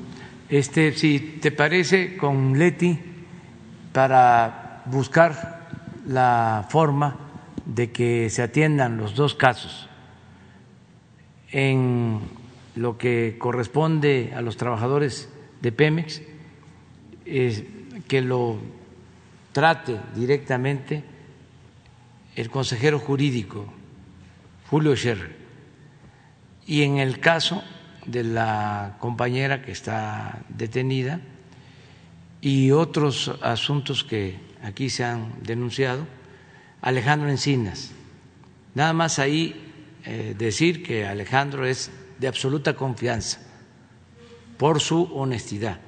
Este, si te parece, con Leti, para buscar la forma de que se atiendan los dos casos en lo que corresponde a los trabajadores de Pemex, que lo trate directamente el consejero jurídico Julio Scherrer. Y en el caso de la compañera que está detenida y otros asuntos que aquí se han denunciado, Alejandro Encinas. Nada más ahí eh, decir que Alejandro es de absoluta confianza por su honestidad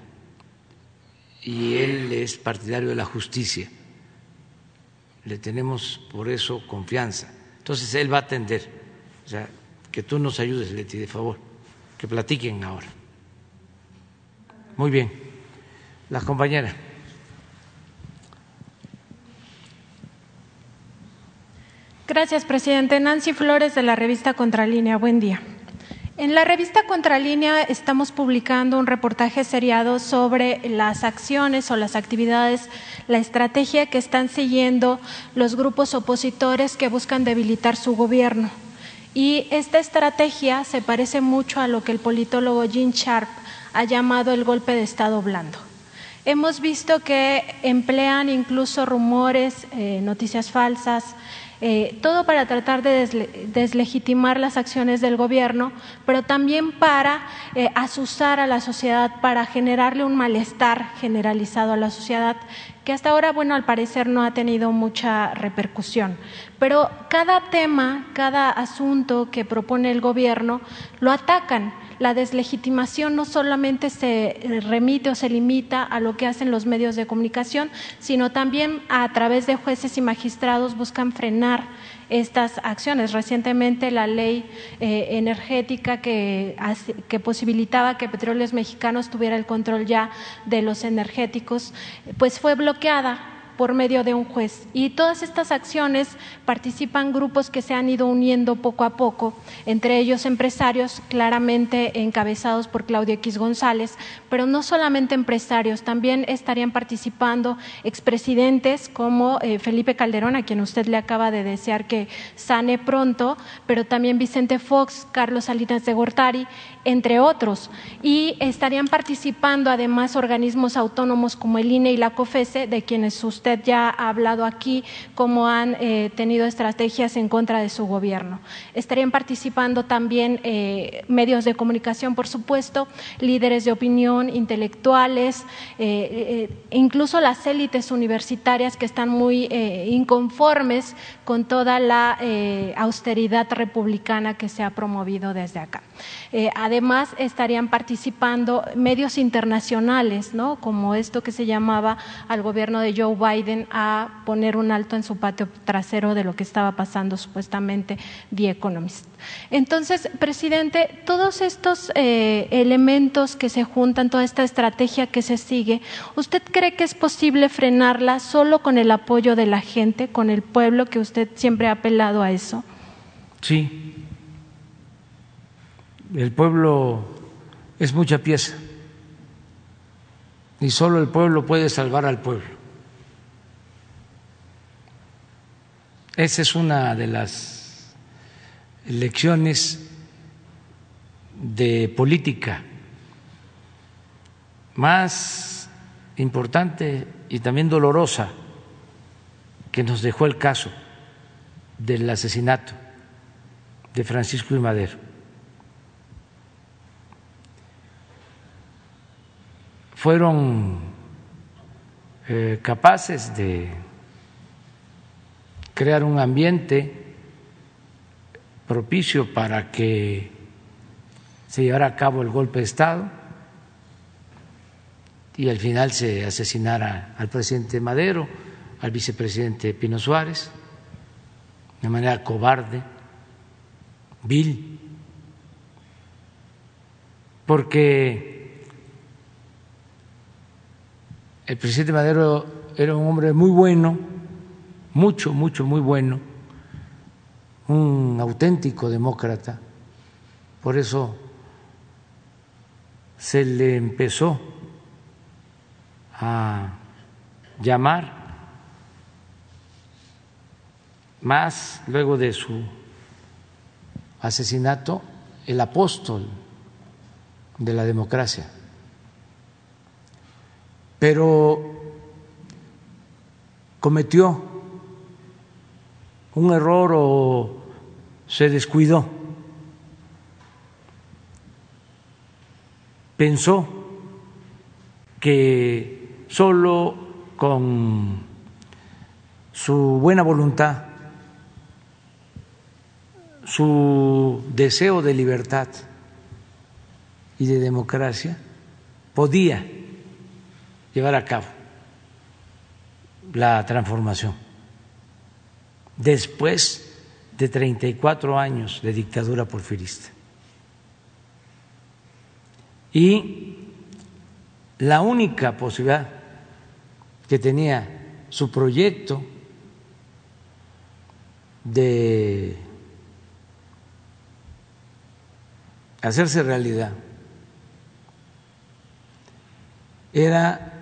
y él es partidario de la justicia. Le tenemos por eso confianza. Entonces él va a atender. O sea, que tú nos ayudes, Leti, de favor, que platiquen ahora. Muy bien. Las compañeras. Gracias, presidente. Nancy Flores de la revista Contralínea. Buen día. En la revista Contralínea estamos publicando un reportaje seriado sobre las acciones o las actividades, la estrategia que están siguiendo los grupos opositores que buscan debilitar su gobierno. Y esta estrategia se parece mucho a lo que el politólogo Jean Sharp ha llamado el golpe de Estado blando. Hemos visto que emplean incluso rumores, eh, noticias falsas, eh, todo para tratar de deslegitimar las acciones del gobierno, pero también para eh, asustar a la sociedad, para generarle un malestar generalizado a la sociedad que hasta ahora, bueno, al parecer no ha tenido mucha repercusión. Pero cada tema, cada asunto que propone el gobierno, lo atacan la deslegitimación no solamente se remite o se limita a lo que hacen los medios de comunicación, sino también a través de jueces y magistrados buscan frenar estas acciones. Recientemente la ley eh, energética que, que, posibilitaba que Petróleos Mexicanos tuviera el control ya de los energéticos, pues fue bloqueada por medio de un juez. Y todas estas acciones participan grupos que se han ido uniendo poco a poco, entre ellos empresarios claramente encabezados por Claudio X González, pero no solamente empresarios, también estarían participando expresidentes como eh, Felipe Calderón, a quien usted le acaba de desear que sane pronto, pero también Vicente Fox, Carlos Salinas de Gortari, entre otros. Y estarían participando además organismos autónomos como el INE y la COFESE, de quienes usted ya ha hablado aquí, cómo han eh, tenido estrategias en contra de su gobierno. Estarían participando también eh, medios de comunicación, por supuesto, líderes de opinión, intelectuales, eh, incluso las élites universitarias que están muy inconformes con toda la austeridad republicana que se ha promovido desde acá. Además, estarían participando medios internacionales, ¿no? como esto que se llamaba al gobierno de Joe Biden a poner un alto en su patio trasero de lo que estaba pasando supuestamente The Economist. Entonces, presidente, todos estos eh, elementos que se juntan, toda esta estrategia que se sigue, ¿usted cree que es posible frenarla solo con el apoyo de la gente, con el pueblo, que usted siempre ha apelado a eso? Sí. El pueblo es mucha pieza y solo el pueblo puede salvar al pueblo. Esa es una de las lecciones de política más importante y también dolorosa que nos dejó el caso del asesinato de Francisco y Madero. Fueron eh, capaces de crear un ambiente propicio para que se llevara a cabo el golpe de Estado y al final se asesinara al presidente Madero, al vicepresidente Pino Suárez, de manera cobarde, vil, porque el presidente Madero era un hombre muy bueno, mucho, mucho, muy bueno, un auténtico demócrata. Por eso se le empezó a llamar más luego de su asesinato el apóstol de la democracia. Pero cometió un error o se descuidó. Pensó que solo con su buena voluntad, su deseo de libertad y de democracia, podía llevar a cabo la transformación después de 34 años de dictadura porfirista. Y la única posibilidad que tenía su proyecto de hacerse realidad era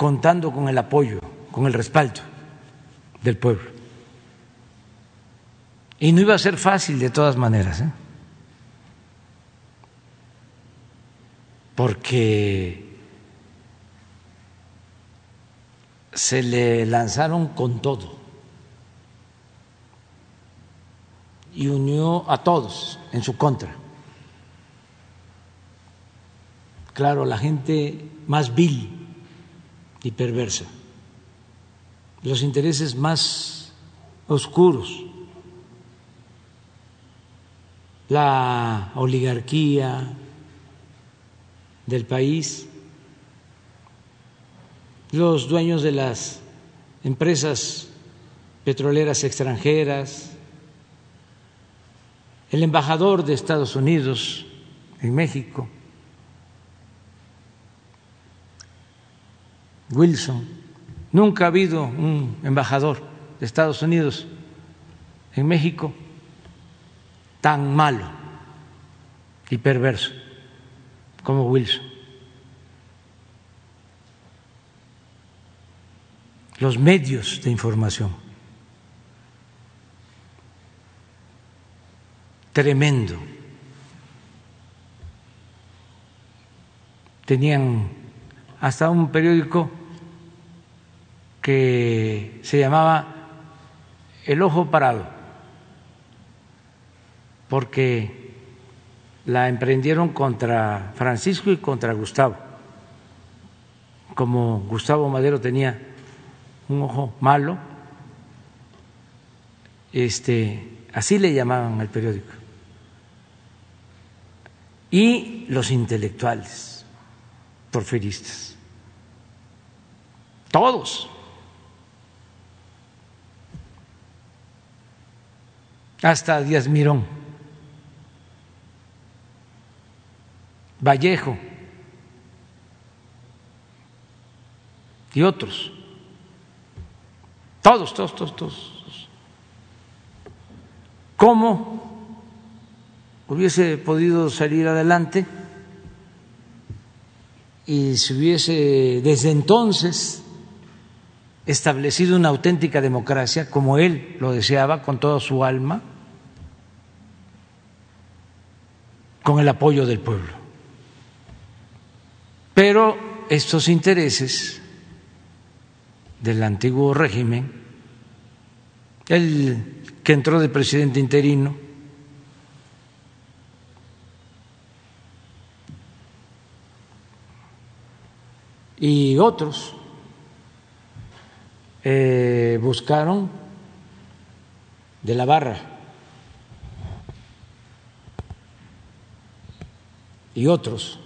contando con el apoyo, con el respaldo del pueblo. Y no iba a ser fácil de todas maneras, ¿eh? porque se le lanzaron con todo y unió a todos en su contra. Claro, la gente más vil y perversa, los intereses más oscuros. La oligarquía del país, los dueños de las empresas petroleras extranjeras, el embajador de Estados Unidos en México, Wilson. Nunca ha habido un embajador de Estados Unidos en México tan malo y perverso como Wilson. Los medios de información. Tremendo. Tenían hasta un periódico que se llamaba El Ojo Parado, porque la emprendieron contra Francisco y contra Gustavo. Como Gustavo Madero tenía un ojo malo, este, así le llamaban al periódico. Y los intelectuales porfiristas, todos hasta Díaz Mirón, Vallejo y otros. Todos, todos, todos, todos. ¿Cómo hubiese podido salir adelante y se hubiese desde entonces establecido una auténtica democracia como él lo deseaba con toda su alma? con el apoyo del pueblo. Pero estos intereses del antiguo régimen, el que entró de presidente interino, y otros eh, buscaron de la barra y otros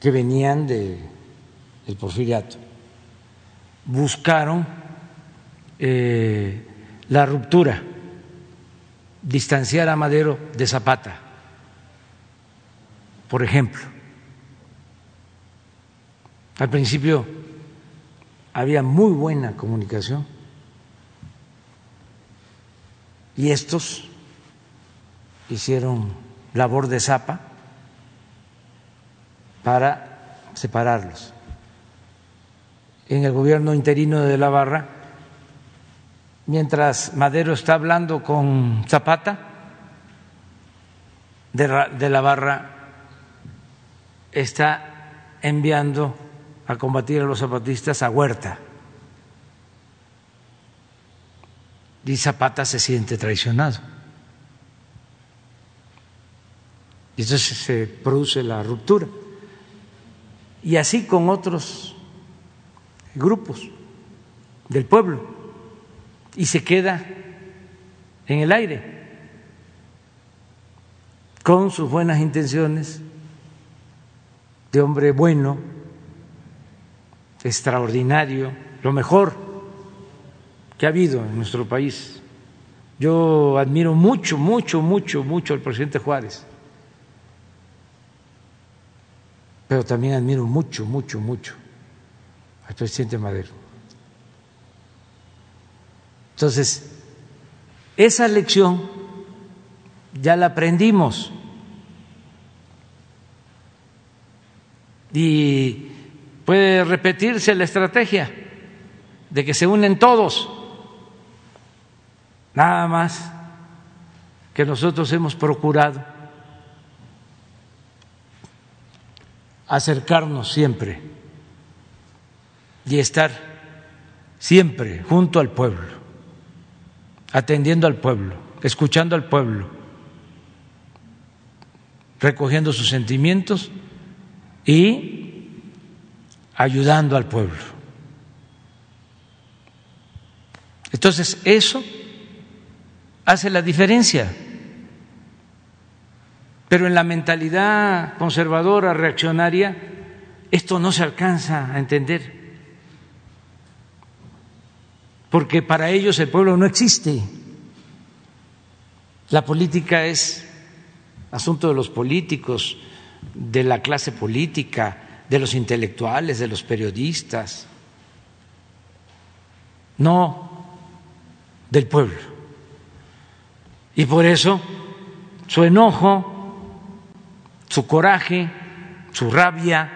que venían de, del porfiriato buscaron eh, la ruptura, distanciar a Madero de Zapata, por ejemplo. Al principio había muy buena comunicación y estos hicieron labor de zapa para separarlos. En el gobierno interino de La Barra, mientras Madero está hablando con Zapata, de La Barra está enviando a combatir a los zapatistas a Huerta. Y Zapata se siente traicionado. Y entonces se produce la ruptura. Y así con otros grupos del pueblo. Y se queda en el aire con sus buenas intenciones de hombre bueno, extraordinario, lo mejor que ha habido en nuestro país. Yo admiro mucho, mucho, mucho, mucho al presidente Juárez. pero también admiro mucho, mucho, mucho al presidente Madero. Entonces, esa lección ya la aprendimos y puede repetirse la estrategia de que se unen todos, nada más que nosotros hemos procurado acercarnos siempre y estar siempre junto al pueblo, atendiendo al pueblo, escuchando al pueblo, recogiendo sus sentimientos y ayudando al pueblo. Entonces, eso hace la diferencia Pero en la mentalidad conservadora, reaccionaria, esto no se alcanza a entender. Porque para ellos el pueblo no existe. La política es asunto de los políticos, de la clase política, de los intelectuales, de los periodistas, no del pueblo. Y por eso su enojo, su coraje, su rabia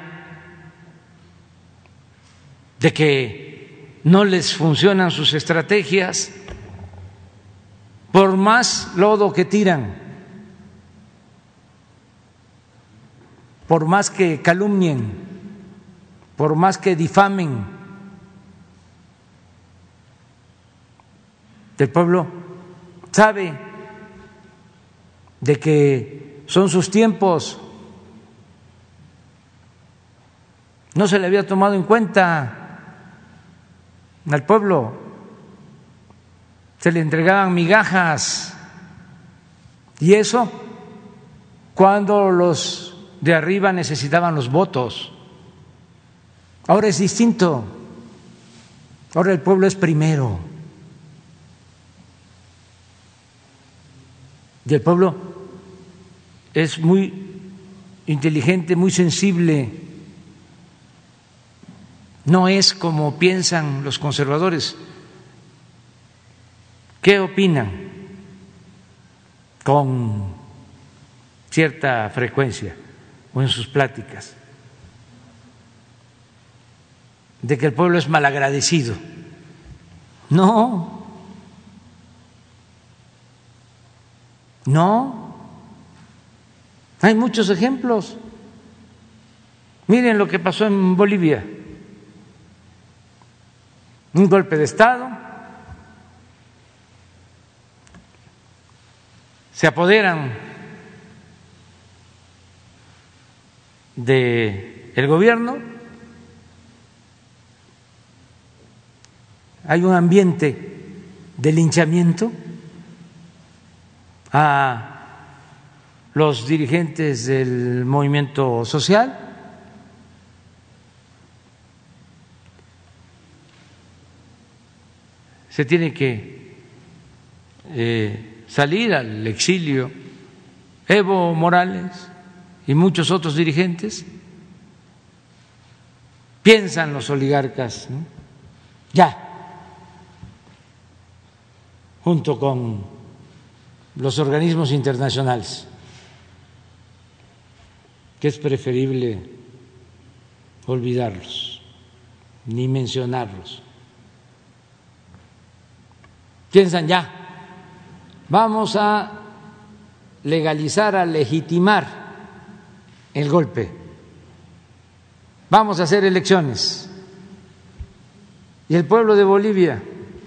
de que no les funcionan sus estrategias, por más lodo que tiran, por más que calumnien, por más que difamen, el pueblo sabe de que son sus tiempos, no se le había tomado en cuenta al pueblo, se le entregaban migajas. Y eso cuando los de arriba necesitaban los votos. Ahora es distinto. Ahora el pueblo es primero. Y el pueblo es muy inteligente, muy sensible. No es como piensan los conservadores. ¿Qué opinan con cierta frecuencia? o en sus pláticas de que el pueblo es malagradecido. No, no, hay muchos ejemplos. Miren lo que pasó en Bolivia. Un golpe de Estado. Se apoderan del el gobierno, hay un ambiente de linchamiento a los dirigentes del movimiento social. Se tiene que eh, salir al exilio. Evo Morales y muchos otros dirigentes, piensan los oligarcas, ya, junto con los organismos internacionales, que es preferible olvidarlos, ni mencionarlos. Piensan ya, vamos a legalizar, a legitimar el golpe. Vamos a hacer elecciones. Y el pueblo de Bolivia,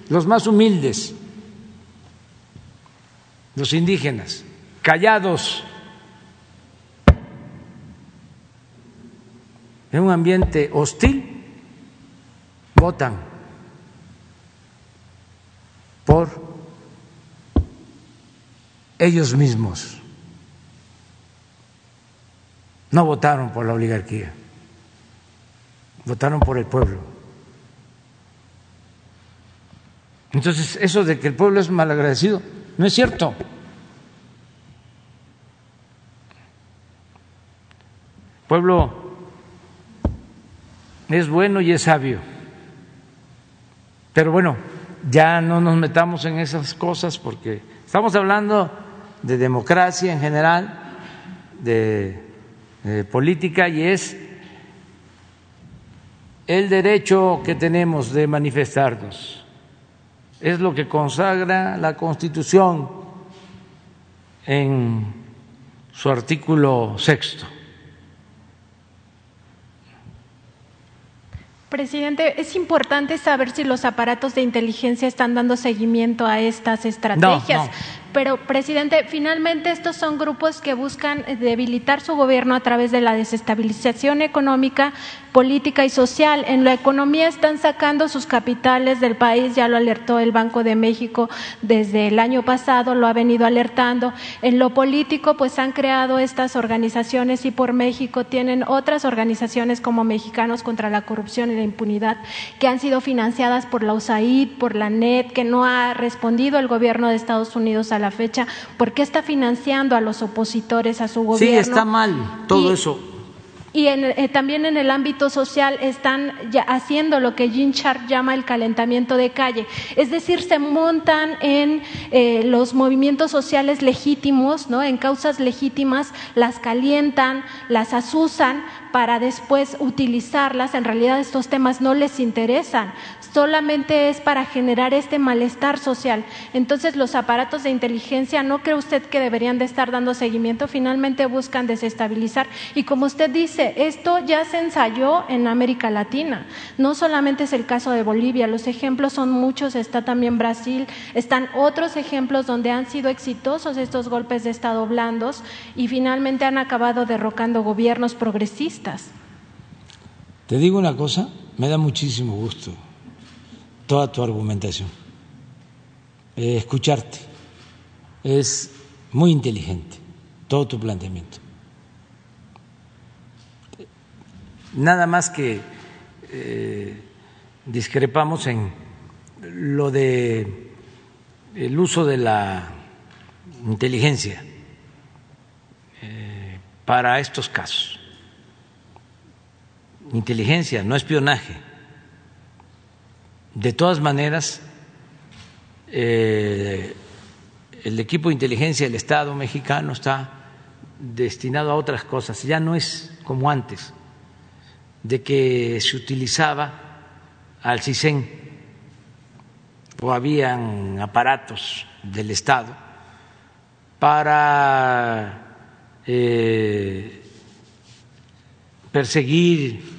los más humildes, los indígenas, callados, en un ambiente hostil, votan por ellos mismos no votaron por la oligarquía, votaron por el pueblo. Entonces, eso de que el pueblo es malagradecido, no es cierto. Pueblo es bueno y es sabio. Pero bueno, ya no nos metamos en esas cosas porque estamos hablando de democracia en general, de eh, política y es el derecho que tenemos de manifestarnos. Es lo que consagra la Constitución en su artículo sexto. Presidente, es importante saber si los aparatos de inteligencia están dando seguimiento a estas estrategias. Pero, presidente, finalmente estos son grupos que buscan debilitar su gobierno a través de la desestabilización económica, política y social. En la economía están sacando sus capitales del país, ya lo alertó el Banco de México desde el año pasado, lo ha venido alertando. En lo político, pues han creado estas organizaciones y por México tienen otras organizaciones como Mexicanos contra la Corrupción y la Impunidad que han sido financiadas por la USAID, por la NET, que no ha respondido el gobierno de Estados Unidos a la fecha. ¿Por qué está financiando a los opositores a su gobierno? Sí, está mal todo eso y eh, también en el ámbito social están haciendo lo que Jean Sharp llama el calentamiento de calle, es decir, se montan en eh, los movimientos sociales legítimos, ¿no? en causas legítimas, las calientan, las asusan para después utilizarlas. En realidad estos temas no les interesan, solamente es para generar este malestar social. Entonces los aparatos de inteligencia, ¿no cree usted que deberían de estar dando seguimiento? Finalmente buscan desestabilizar. Y como usted dice, esto ya se ensayó en América Latina. No solamente es el caso de Bolivia, los ejemplos son muchos, está también Brasil, están otros ejemplos donde han sido exitosos estos golpes de Estado blandos y finalmente han acabado derrocando gobiernos progresistas. Te digo una cosa, me da muchísimo gusto toda tu argumentación, eh, escucharte. Es muy inteligente todo tu planteamiento. Nada más que eh, discrepamos en lo de el uso de la inteligencia eh, para estos casos. Inteligencia, no espionaje de todas maneras, eh, el equipo de inteligencia del Estado mexicano está destinado a otras cosas. Ya no es como antes, de que se utilizaba al CISEN o habían aparatos del Estado para eh, perseguir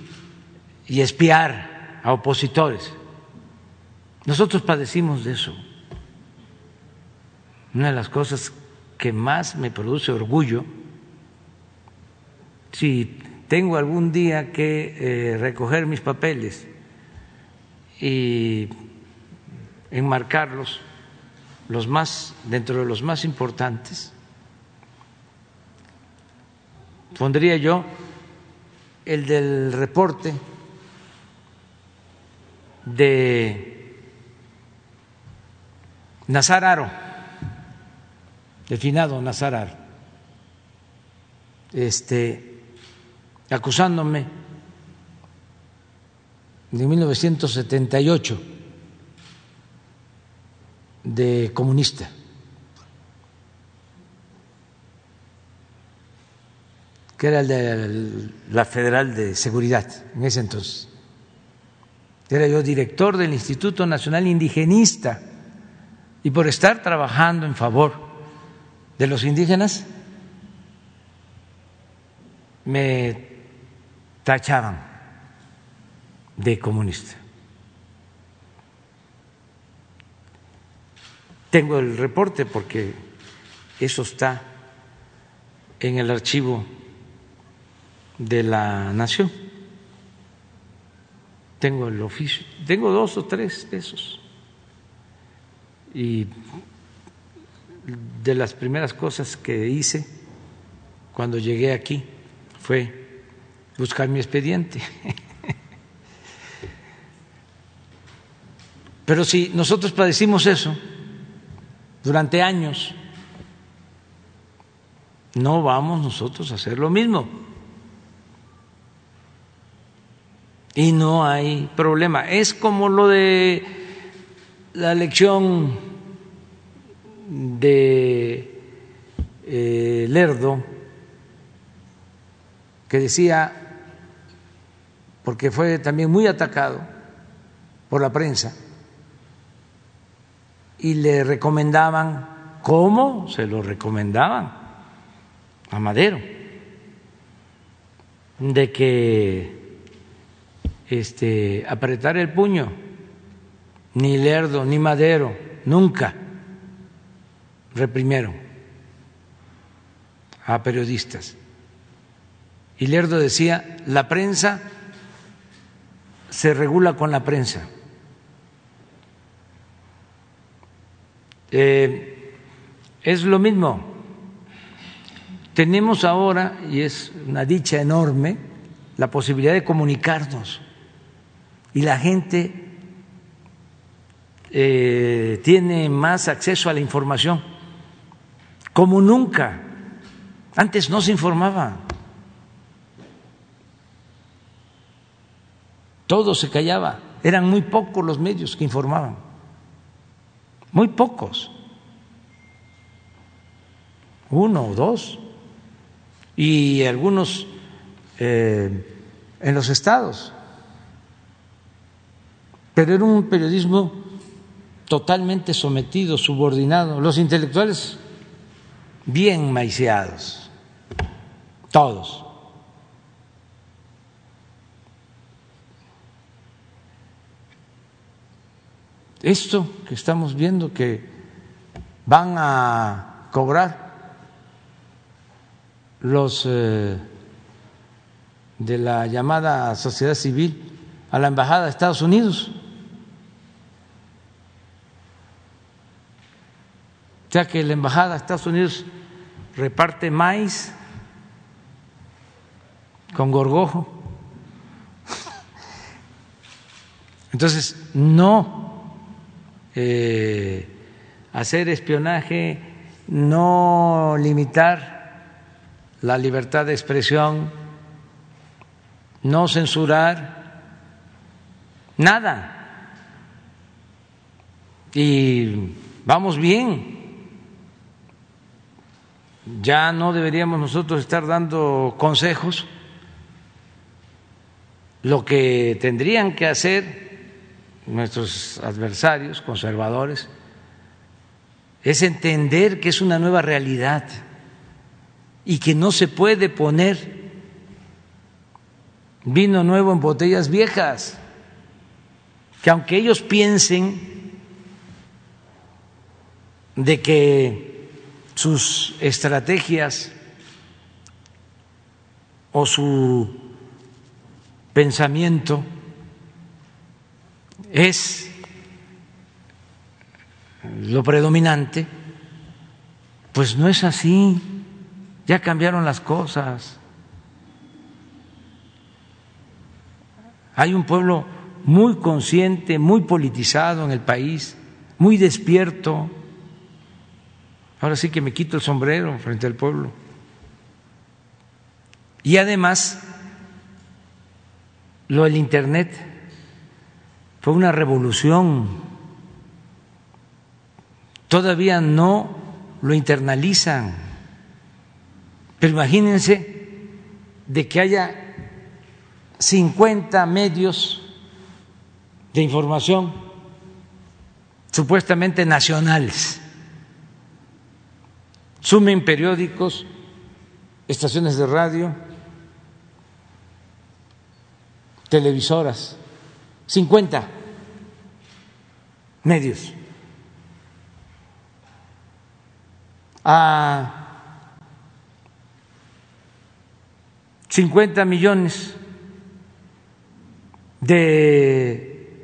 y espiar a opositores. Nosotros padecimos de eso. Una de las cosas que más me produce orgullo, si tengo algún día que eh, recoger mis papeles y enmarcarlos, los más, dentro de los más importantes, pondría yo el del reporte de Nazar Aro, el finado Nazar Aro, este, acusándome de 1978 de comunista. que era el de la Federal de Seguridad en ese entonces. Era yo director del Instituto Nacional Indigenista y por estar trabajando en favor de los indígenas, me tachaban de comunista. Tengo el reporte porque eso está en el archivo de la Nación. Tengo el oficio, tengo dos o tres de esos. Y de las primeras cosas que hice cuando llegué aquí fue buscar mi expediente. Pero si nosotros padecimos eso durante años, no vamos nosotros a hacer lo mismo. Y no hay problema. Es como lo de la lección de eh, Lerdo, que decía, porque fue también muy atacado por la prensa, y le recomendaban, ¿cómo? Se lo recomendaban a Madero, de que este, apretara el puño ni Lerdo, ni Madero, nunca reprimieron a periodistas. Y Lerdo decía, la prensa se regula con la prensa. Eh, es lo mismo. Tenemos ahora, y es una dicha enorme, la posibilidad de comunicarnos. Y la gente eh, tiene más acceso a la información, como nunca. Antes no se informaba. Todo se callaba. Eran muy pocos los medios que informaban. Muy pocos. Uno o dos. Y algunos eh, en los estados. Pero era un periodismo totalmente sometido, subordinado. Los intelectuales bien maiceados, todos. Esto que estamos viendo que van a cobrar los eh, de la llamada sociedad civil a la Embajada de Estados Unidos. O sea que la Embajada de Estados Unidos reparte maíz con gorgojo. Entonces, no eh, hacer espionaje, no limitar la libertad de expresión, no censurar, nada. Y vamos bien ya no deberíamos nosotros estar dando consejos. Lo que tendrían que hacer nuestros adversarios conservadores es entender que es una nueva realidad y que no se puede poner vino nuevo en botellas viejas, que aunque ellos piensen de que sus estrategias o su pensamiento es lo predominante, pues no es así, ya cambiaron las cosas. Hay un pueblo muy consciente, muy politizado en el país, muy despierto, Ahora sí que me quito el sombrero frente al pueblo. Y además, lo del Internet fue una revolución. Todavía no lo internalizan. Pero imagínense de que haya 50 medios de información supuestamente nacionales sumen periódicos, estaciones de radio, televisoras, 50 medios. A 50 millones de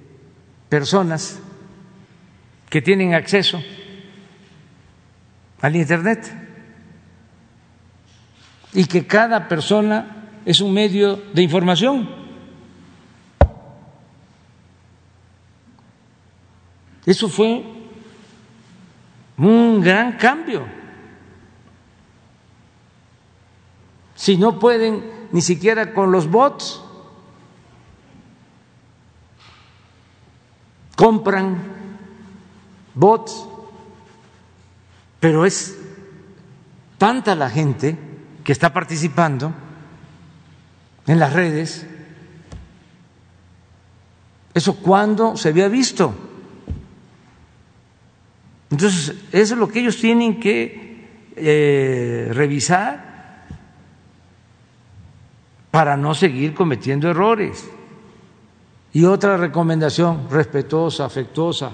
personas que tienen acceso al Internet y que cada persona es un medio de información. Eso fue un gran cambio. Si no pueden ni siquiera con los bots, compran bots pero es tanta la gente que está participando en las redes. ¿Eso cuándo se había visto? Entonces, eso es lo que ellos tienen que eh, revisar para no seguir cometiendo errores. Y otra recomendación respetuosa, afectuosa,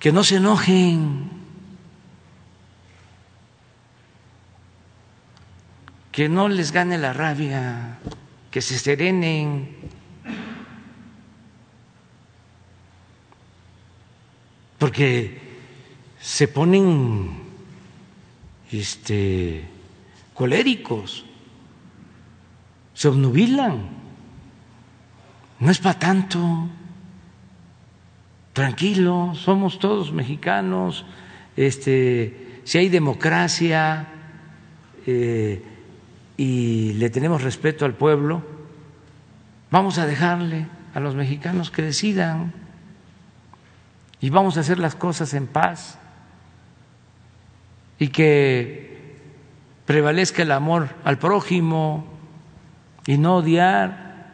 que no se enojen, que no les gane la rabia, que se serenen. Porque se ponen este coléricos, se obnubilan. No es para tanto. Tranquilo, somos todos mexicanos. Este, si hay democracia, eh, y le tenemos respeto al pueblo, vamos a dejarle a los mexicanos que decidan y vamos a hacer las cosas en paz y que prevalezca el amor al prójimo y no odiar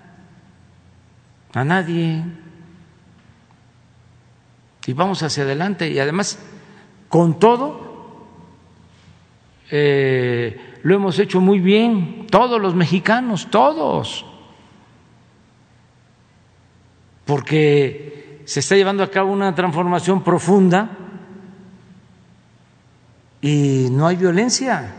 a nadie. Y vamos hacia adelante. Y además con todo eh, lo hemos hecho muy bien, todos los mexicanos, todos, porque se está llevando a cabo una transformación profunda y no hay violencia.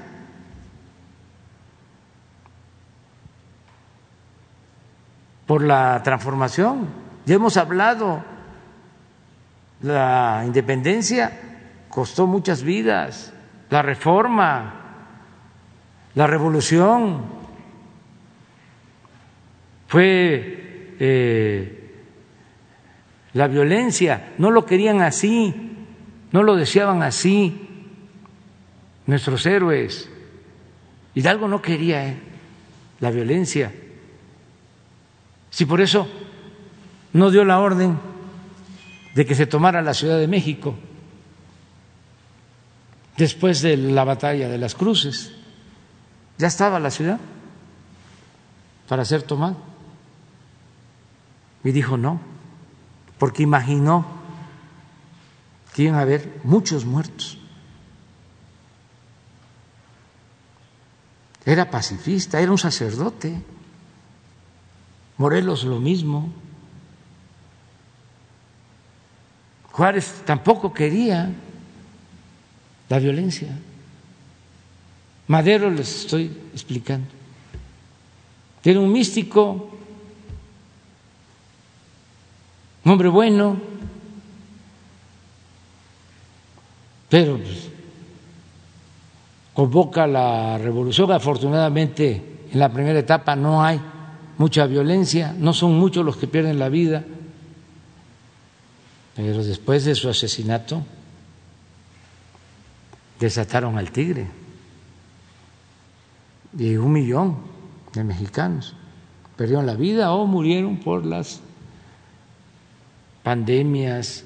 Por la transformación, ya hemos hablado, la independencia costó muchas vidas, la reforma. La revolución. Fue eh, la violencia, no lo querían así, no lo deseaban así nuestros héroes. Hidalgo no quería eh, la violencia. Si por eso no dio la orden de que se tomara la Ciudad de México después de la batalla de las cruces. Ya estaba la ciudad para ser tomada. Y dijo no, porque imaginó que iban a haber muchos muertos. Era pacifista, era un sacerdote. Morelos lo mismo. Juárez tampoco quería la violencia. Madero les estoy explicando. Era un místico, un hombre bueno, pero pues, convoca la revolución. Afortunadamente, en la primera etapa no hay mucha violencia, no son muchos los que pierden la vida, pero después de su asesinato desataron al tigre de un millón de mexicanos perdieron la vida o murieron por las pandemias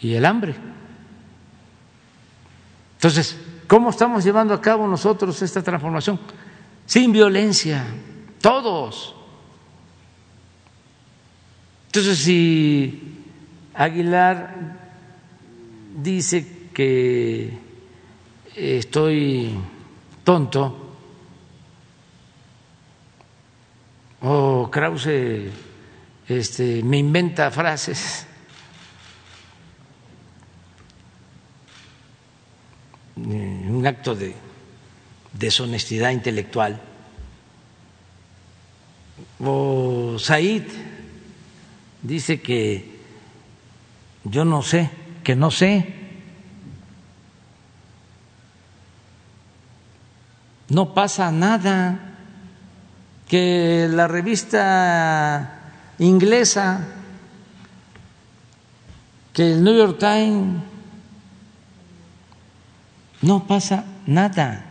y el hambre. Entonces, ¿cómo estamos llevando a cabo nosotros esta transformación? Sin violencia, todos. Entonces, si Aguilar dice que estoy tonto, o Krause este, me inventa frases. un acto de deshonestidad intelectual. O Said dice que yo no sé, que no sé. No pasa nada que la revista inglesa, que el New York Times, no pasa nada.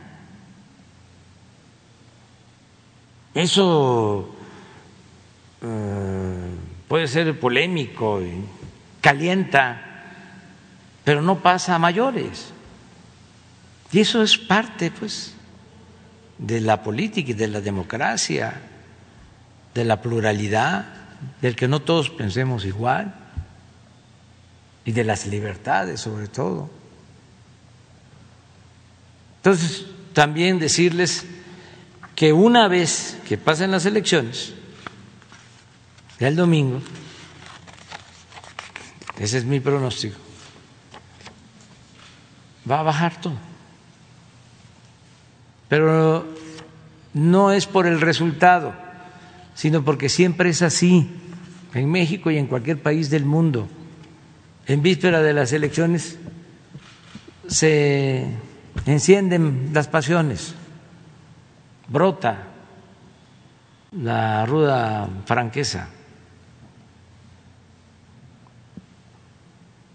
Eso eh, puede ser polémico calienta, pero no pasa a mayores. Y eso es parte, pues, de la política y de la democracia, de la pluralidad, del que no todos pensemos igual y de las libertades sobre todo. Entonces, también decirles que una vez que pasen las elecciones, el domingo, ese es mi pronóstico, va a bajar todo. Pero no es por el resultado, sino porque siempre es así, en México y en cualquier país del mundo. En víspera de las elecciones se encienden las pasiones, brota la ruda franqueza.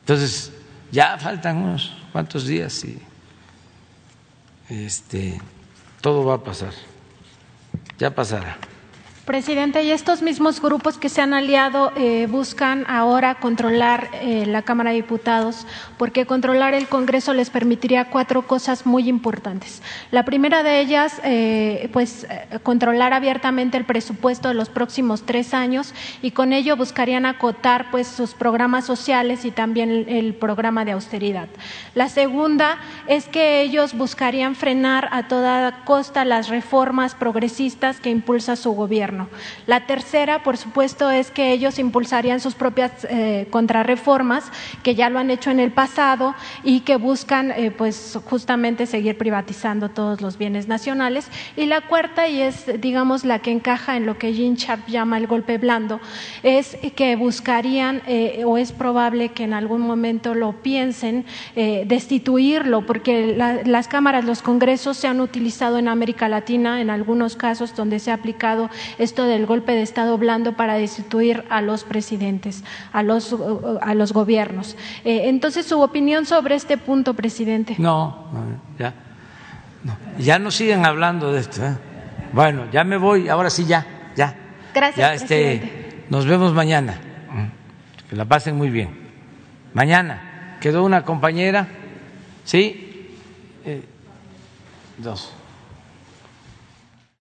Entonces, ya faltan unos cuantos días y este, todo va a pasar, ya pasará. Presidente, y estos mismos grupos que se han aliado eh, buscan ahora controlar eh, la Cámara de Diputados, porque controlar el Congreso les permitiría cuatro cosas muy importantes. La primera de ellas, eh, pues, controlar abiertamente el presupuesto de los próximos tres años y con ello buscarían acotar, pues, sus programas sociales y también el programa de austeridad. La segunda es que ellos buscarían frenar a toda costa las reformas progresistas que impulsa su gobierno. La tercera, por supuesto, es que ellos impulsarían sus propias eh, contrarreformas, que ya lo han hecho en el pasado y que buscan, eh, pues, justamente seguir privatizando todos los bienes nacionales. Y la cuarta, y es, digamos, la que encaja en lo que Jean Sharp llama el golpe blando, es que buscarían, eh, o es probable que en algún momento lo piensen, destituirlo, porque las cámaras, los congresos se han utilizado en América Latina, en algunos casos donde se ha aplicado esto del golpe de Estado blando para destituir a los presidentes, a los, a los gobiernos. Eh, entonces, su opinión sobre este punto, presidente. No, ya. No, ya no sigan hablando de esto. ¿eh? Bueno, ya me voy, ahora sí ya, ya. Gracias. Ya, este, nos vemos mañana. Que la pasen muy bien. Mañana quedó una compañera, ¿sí? Eh, dos.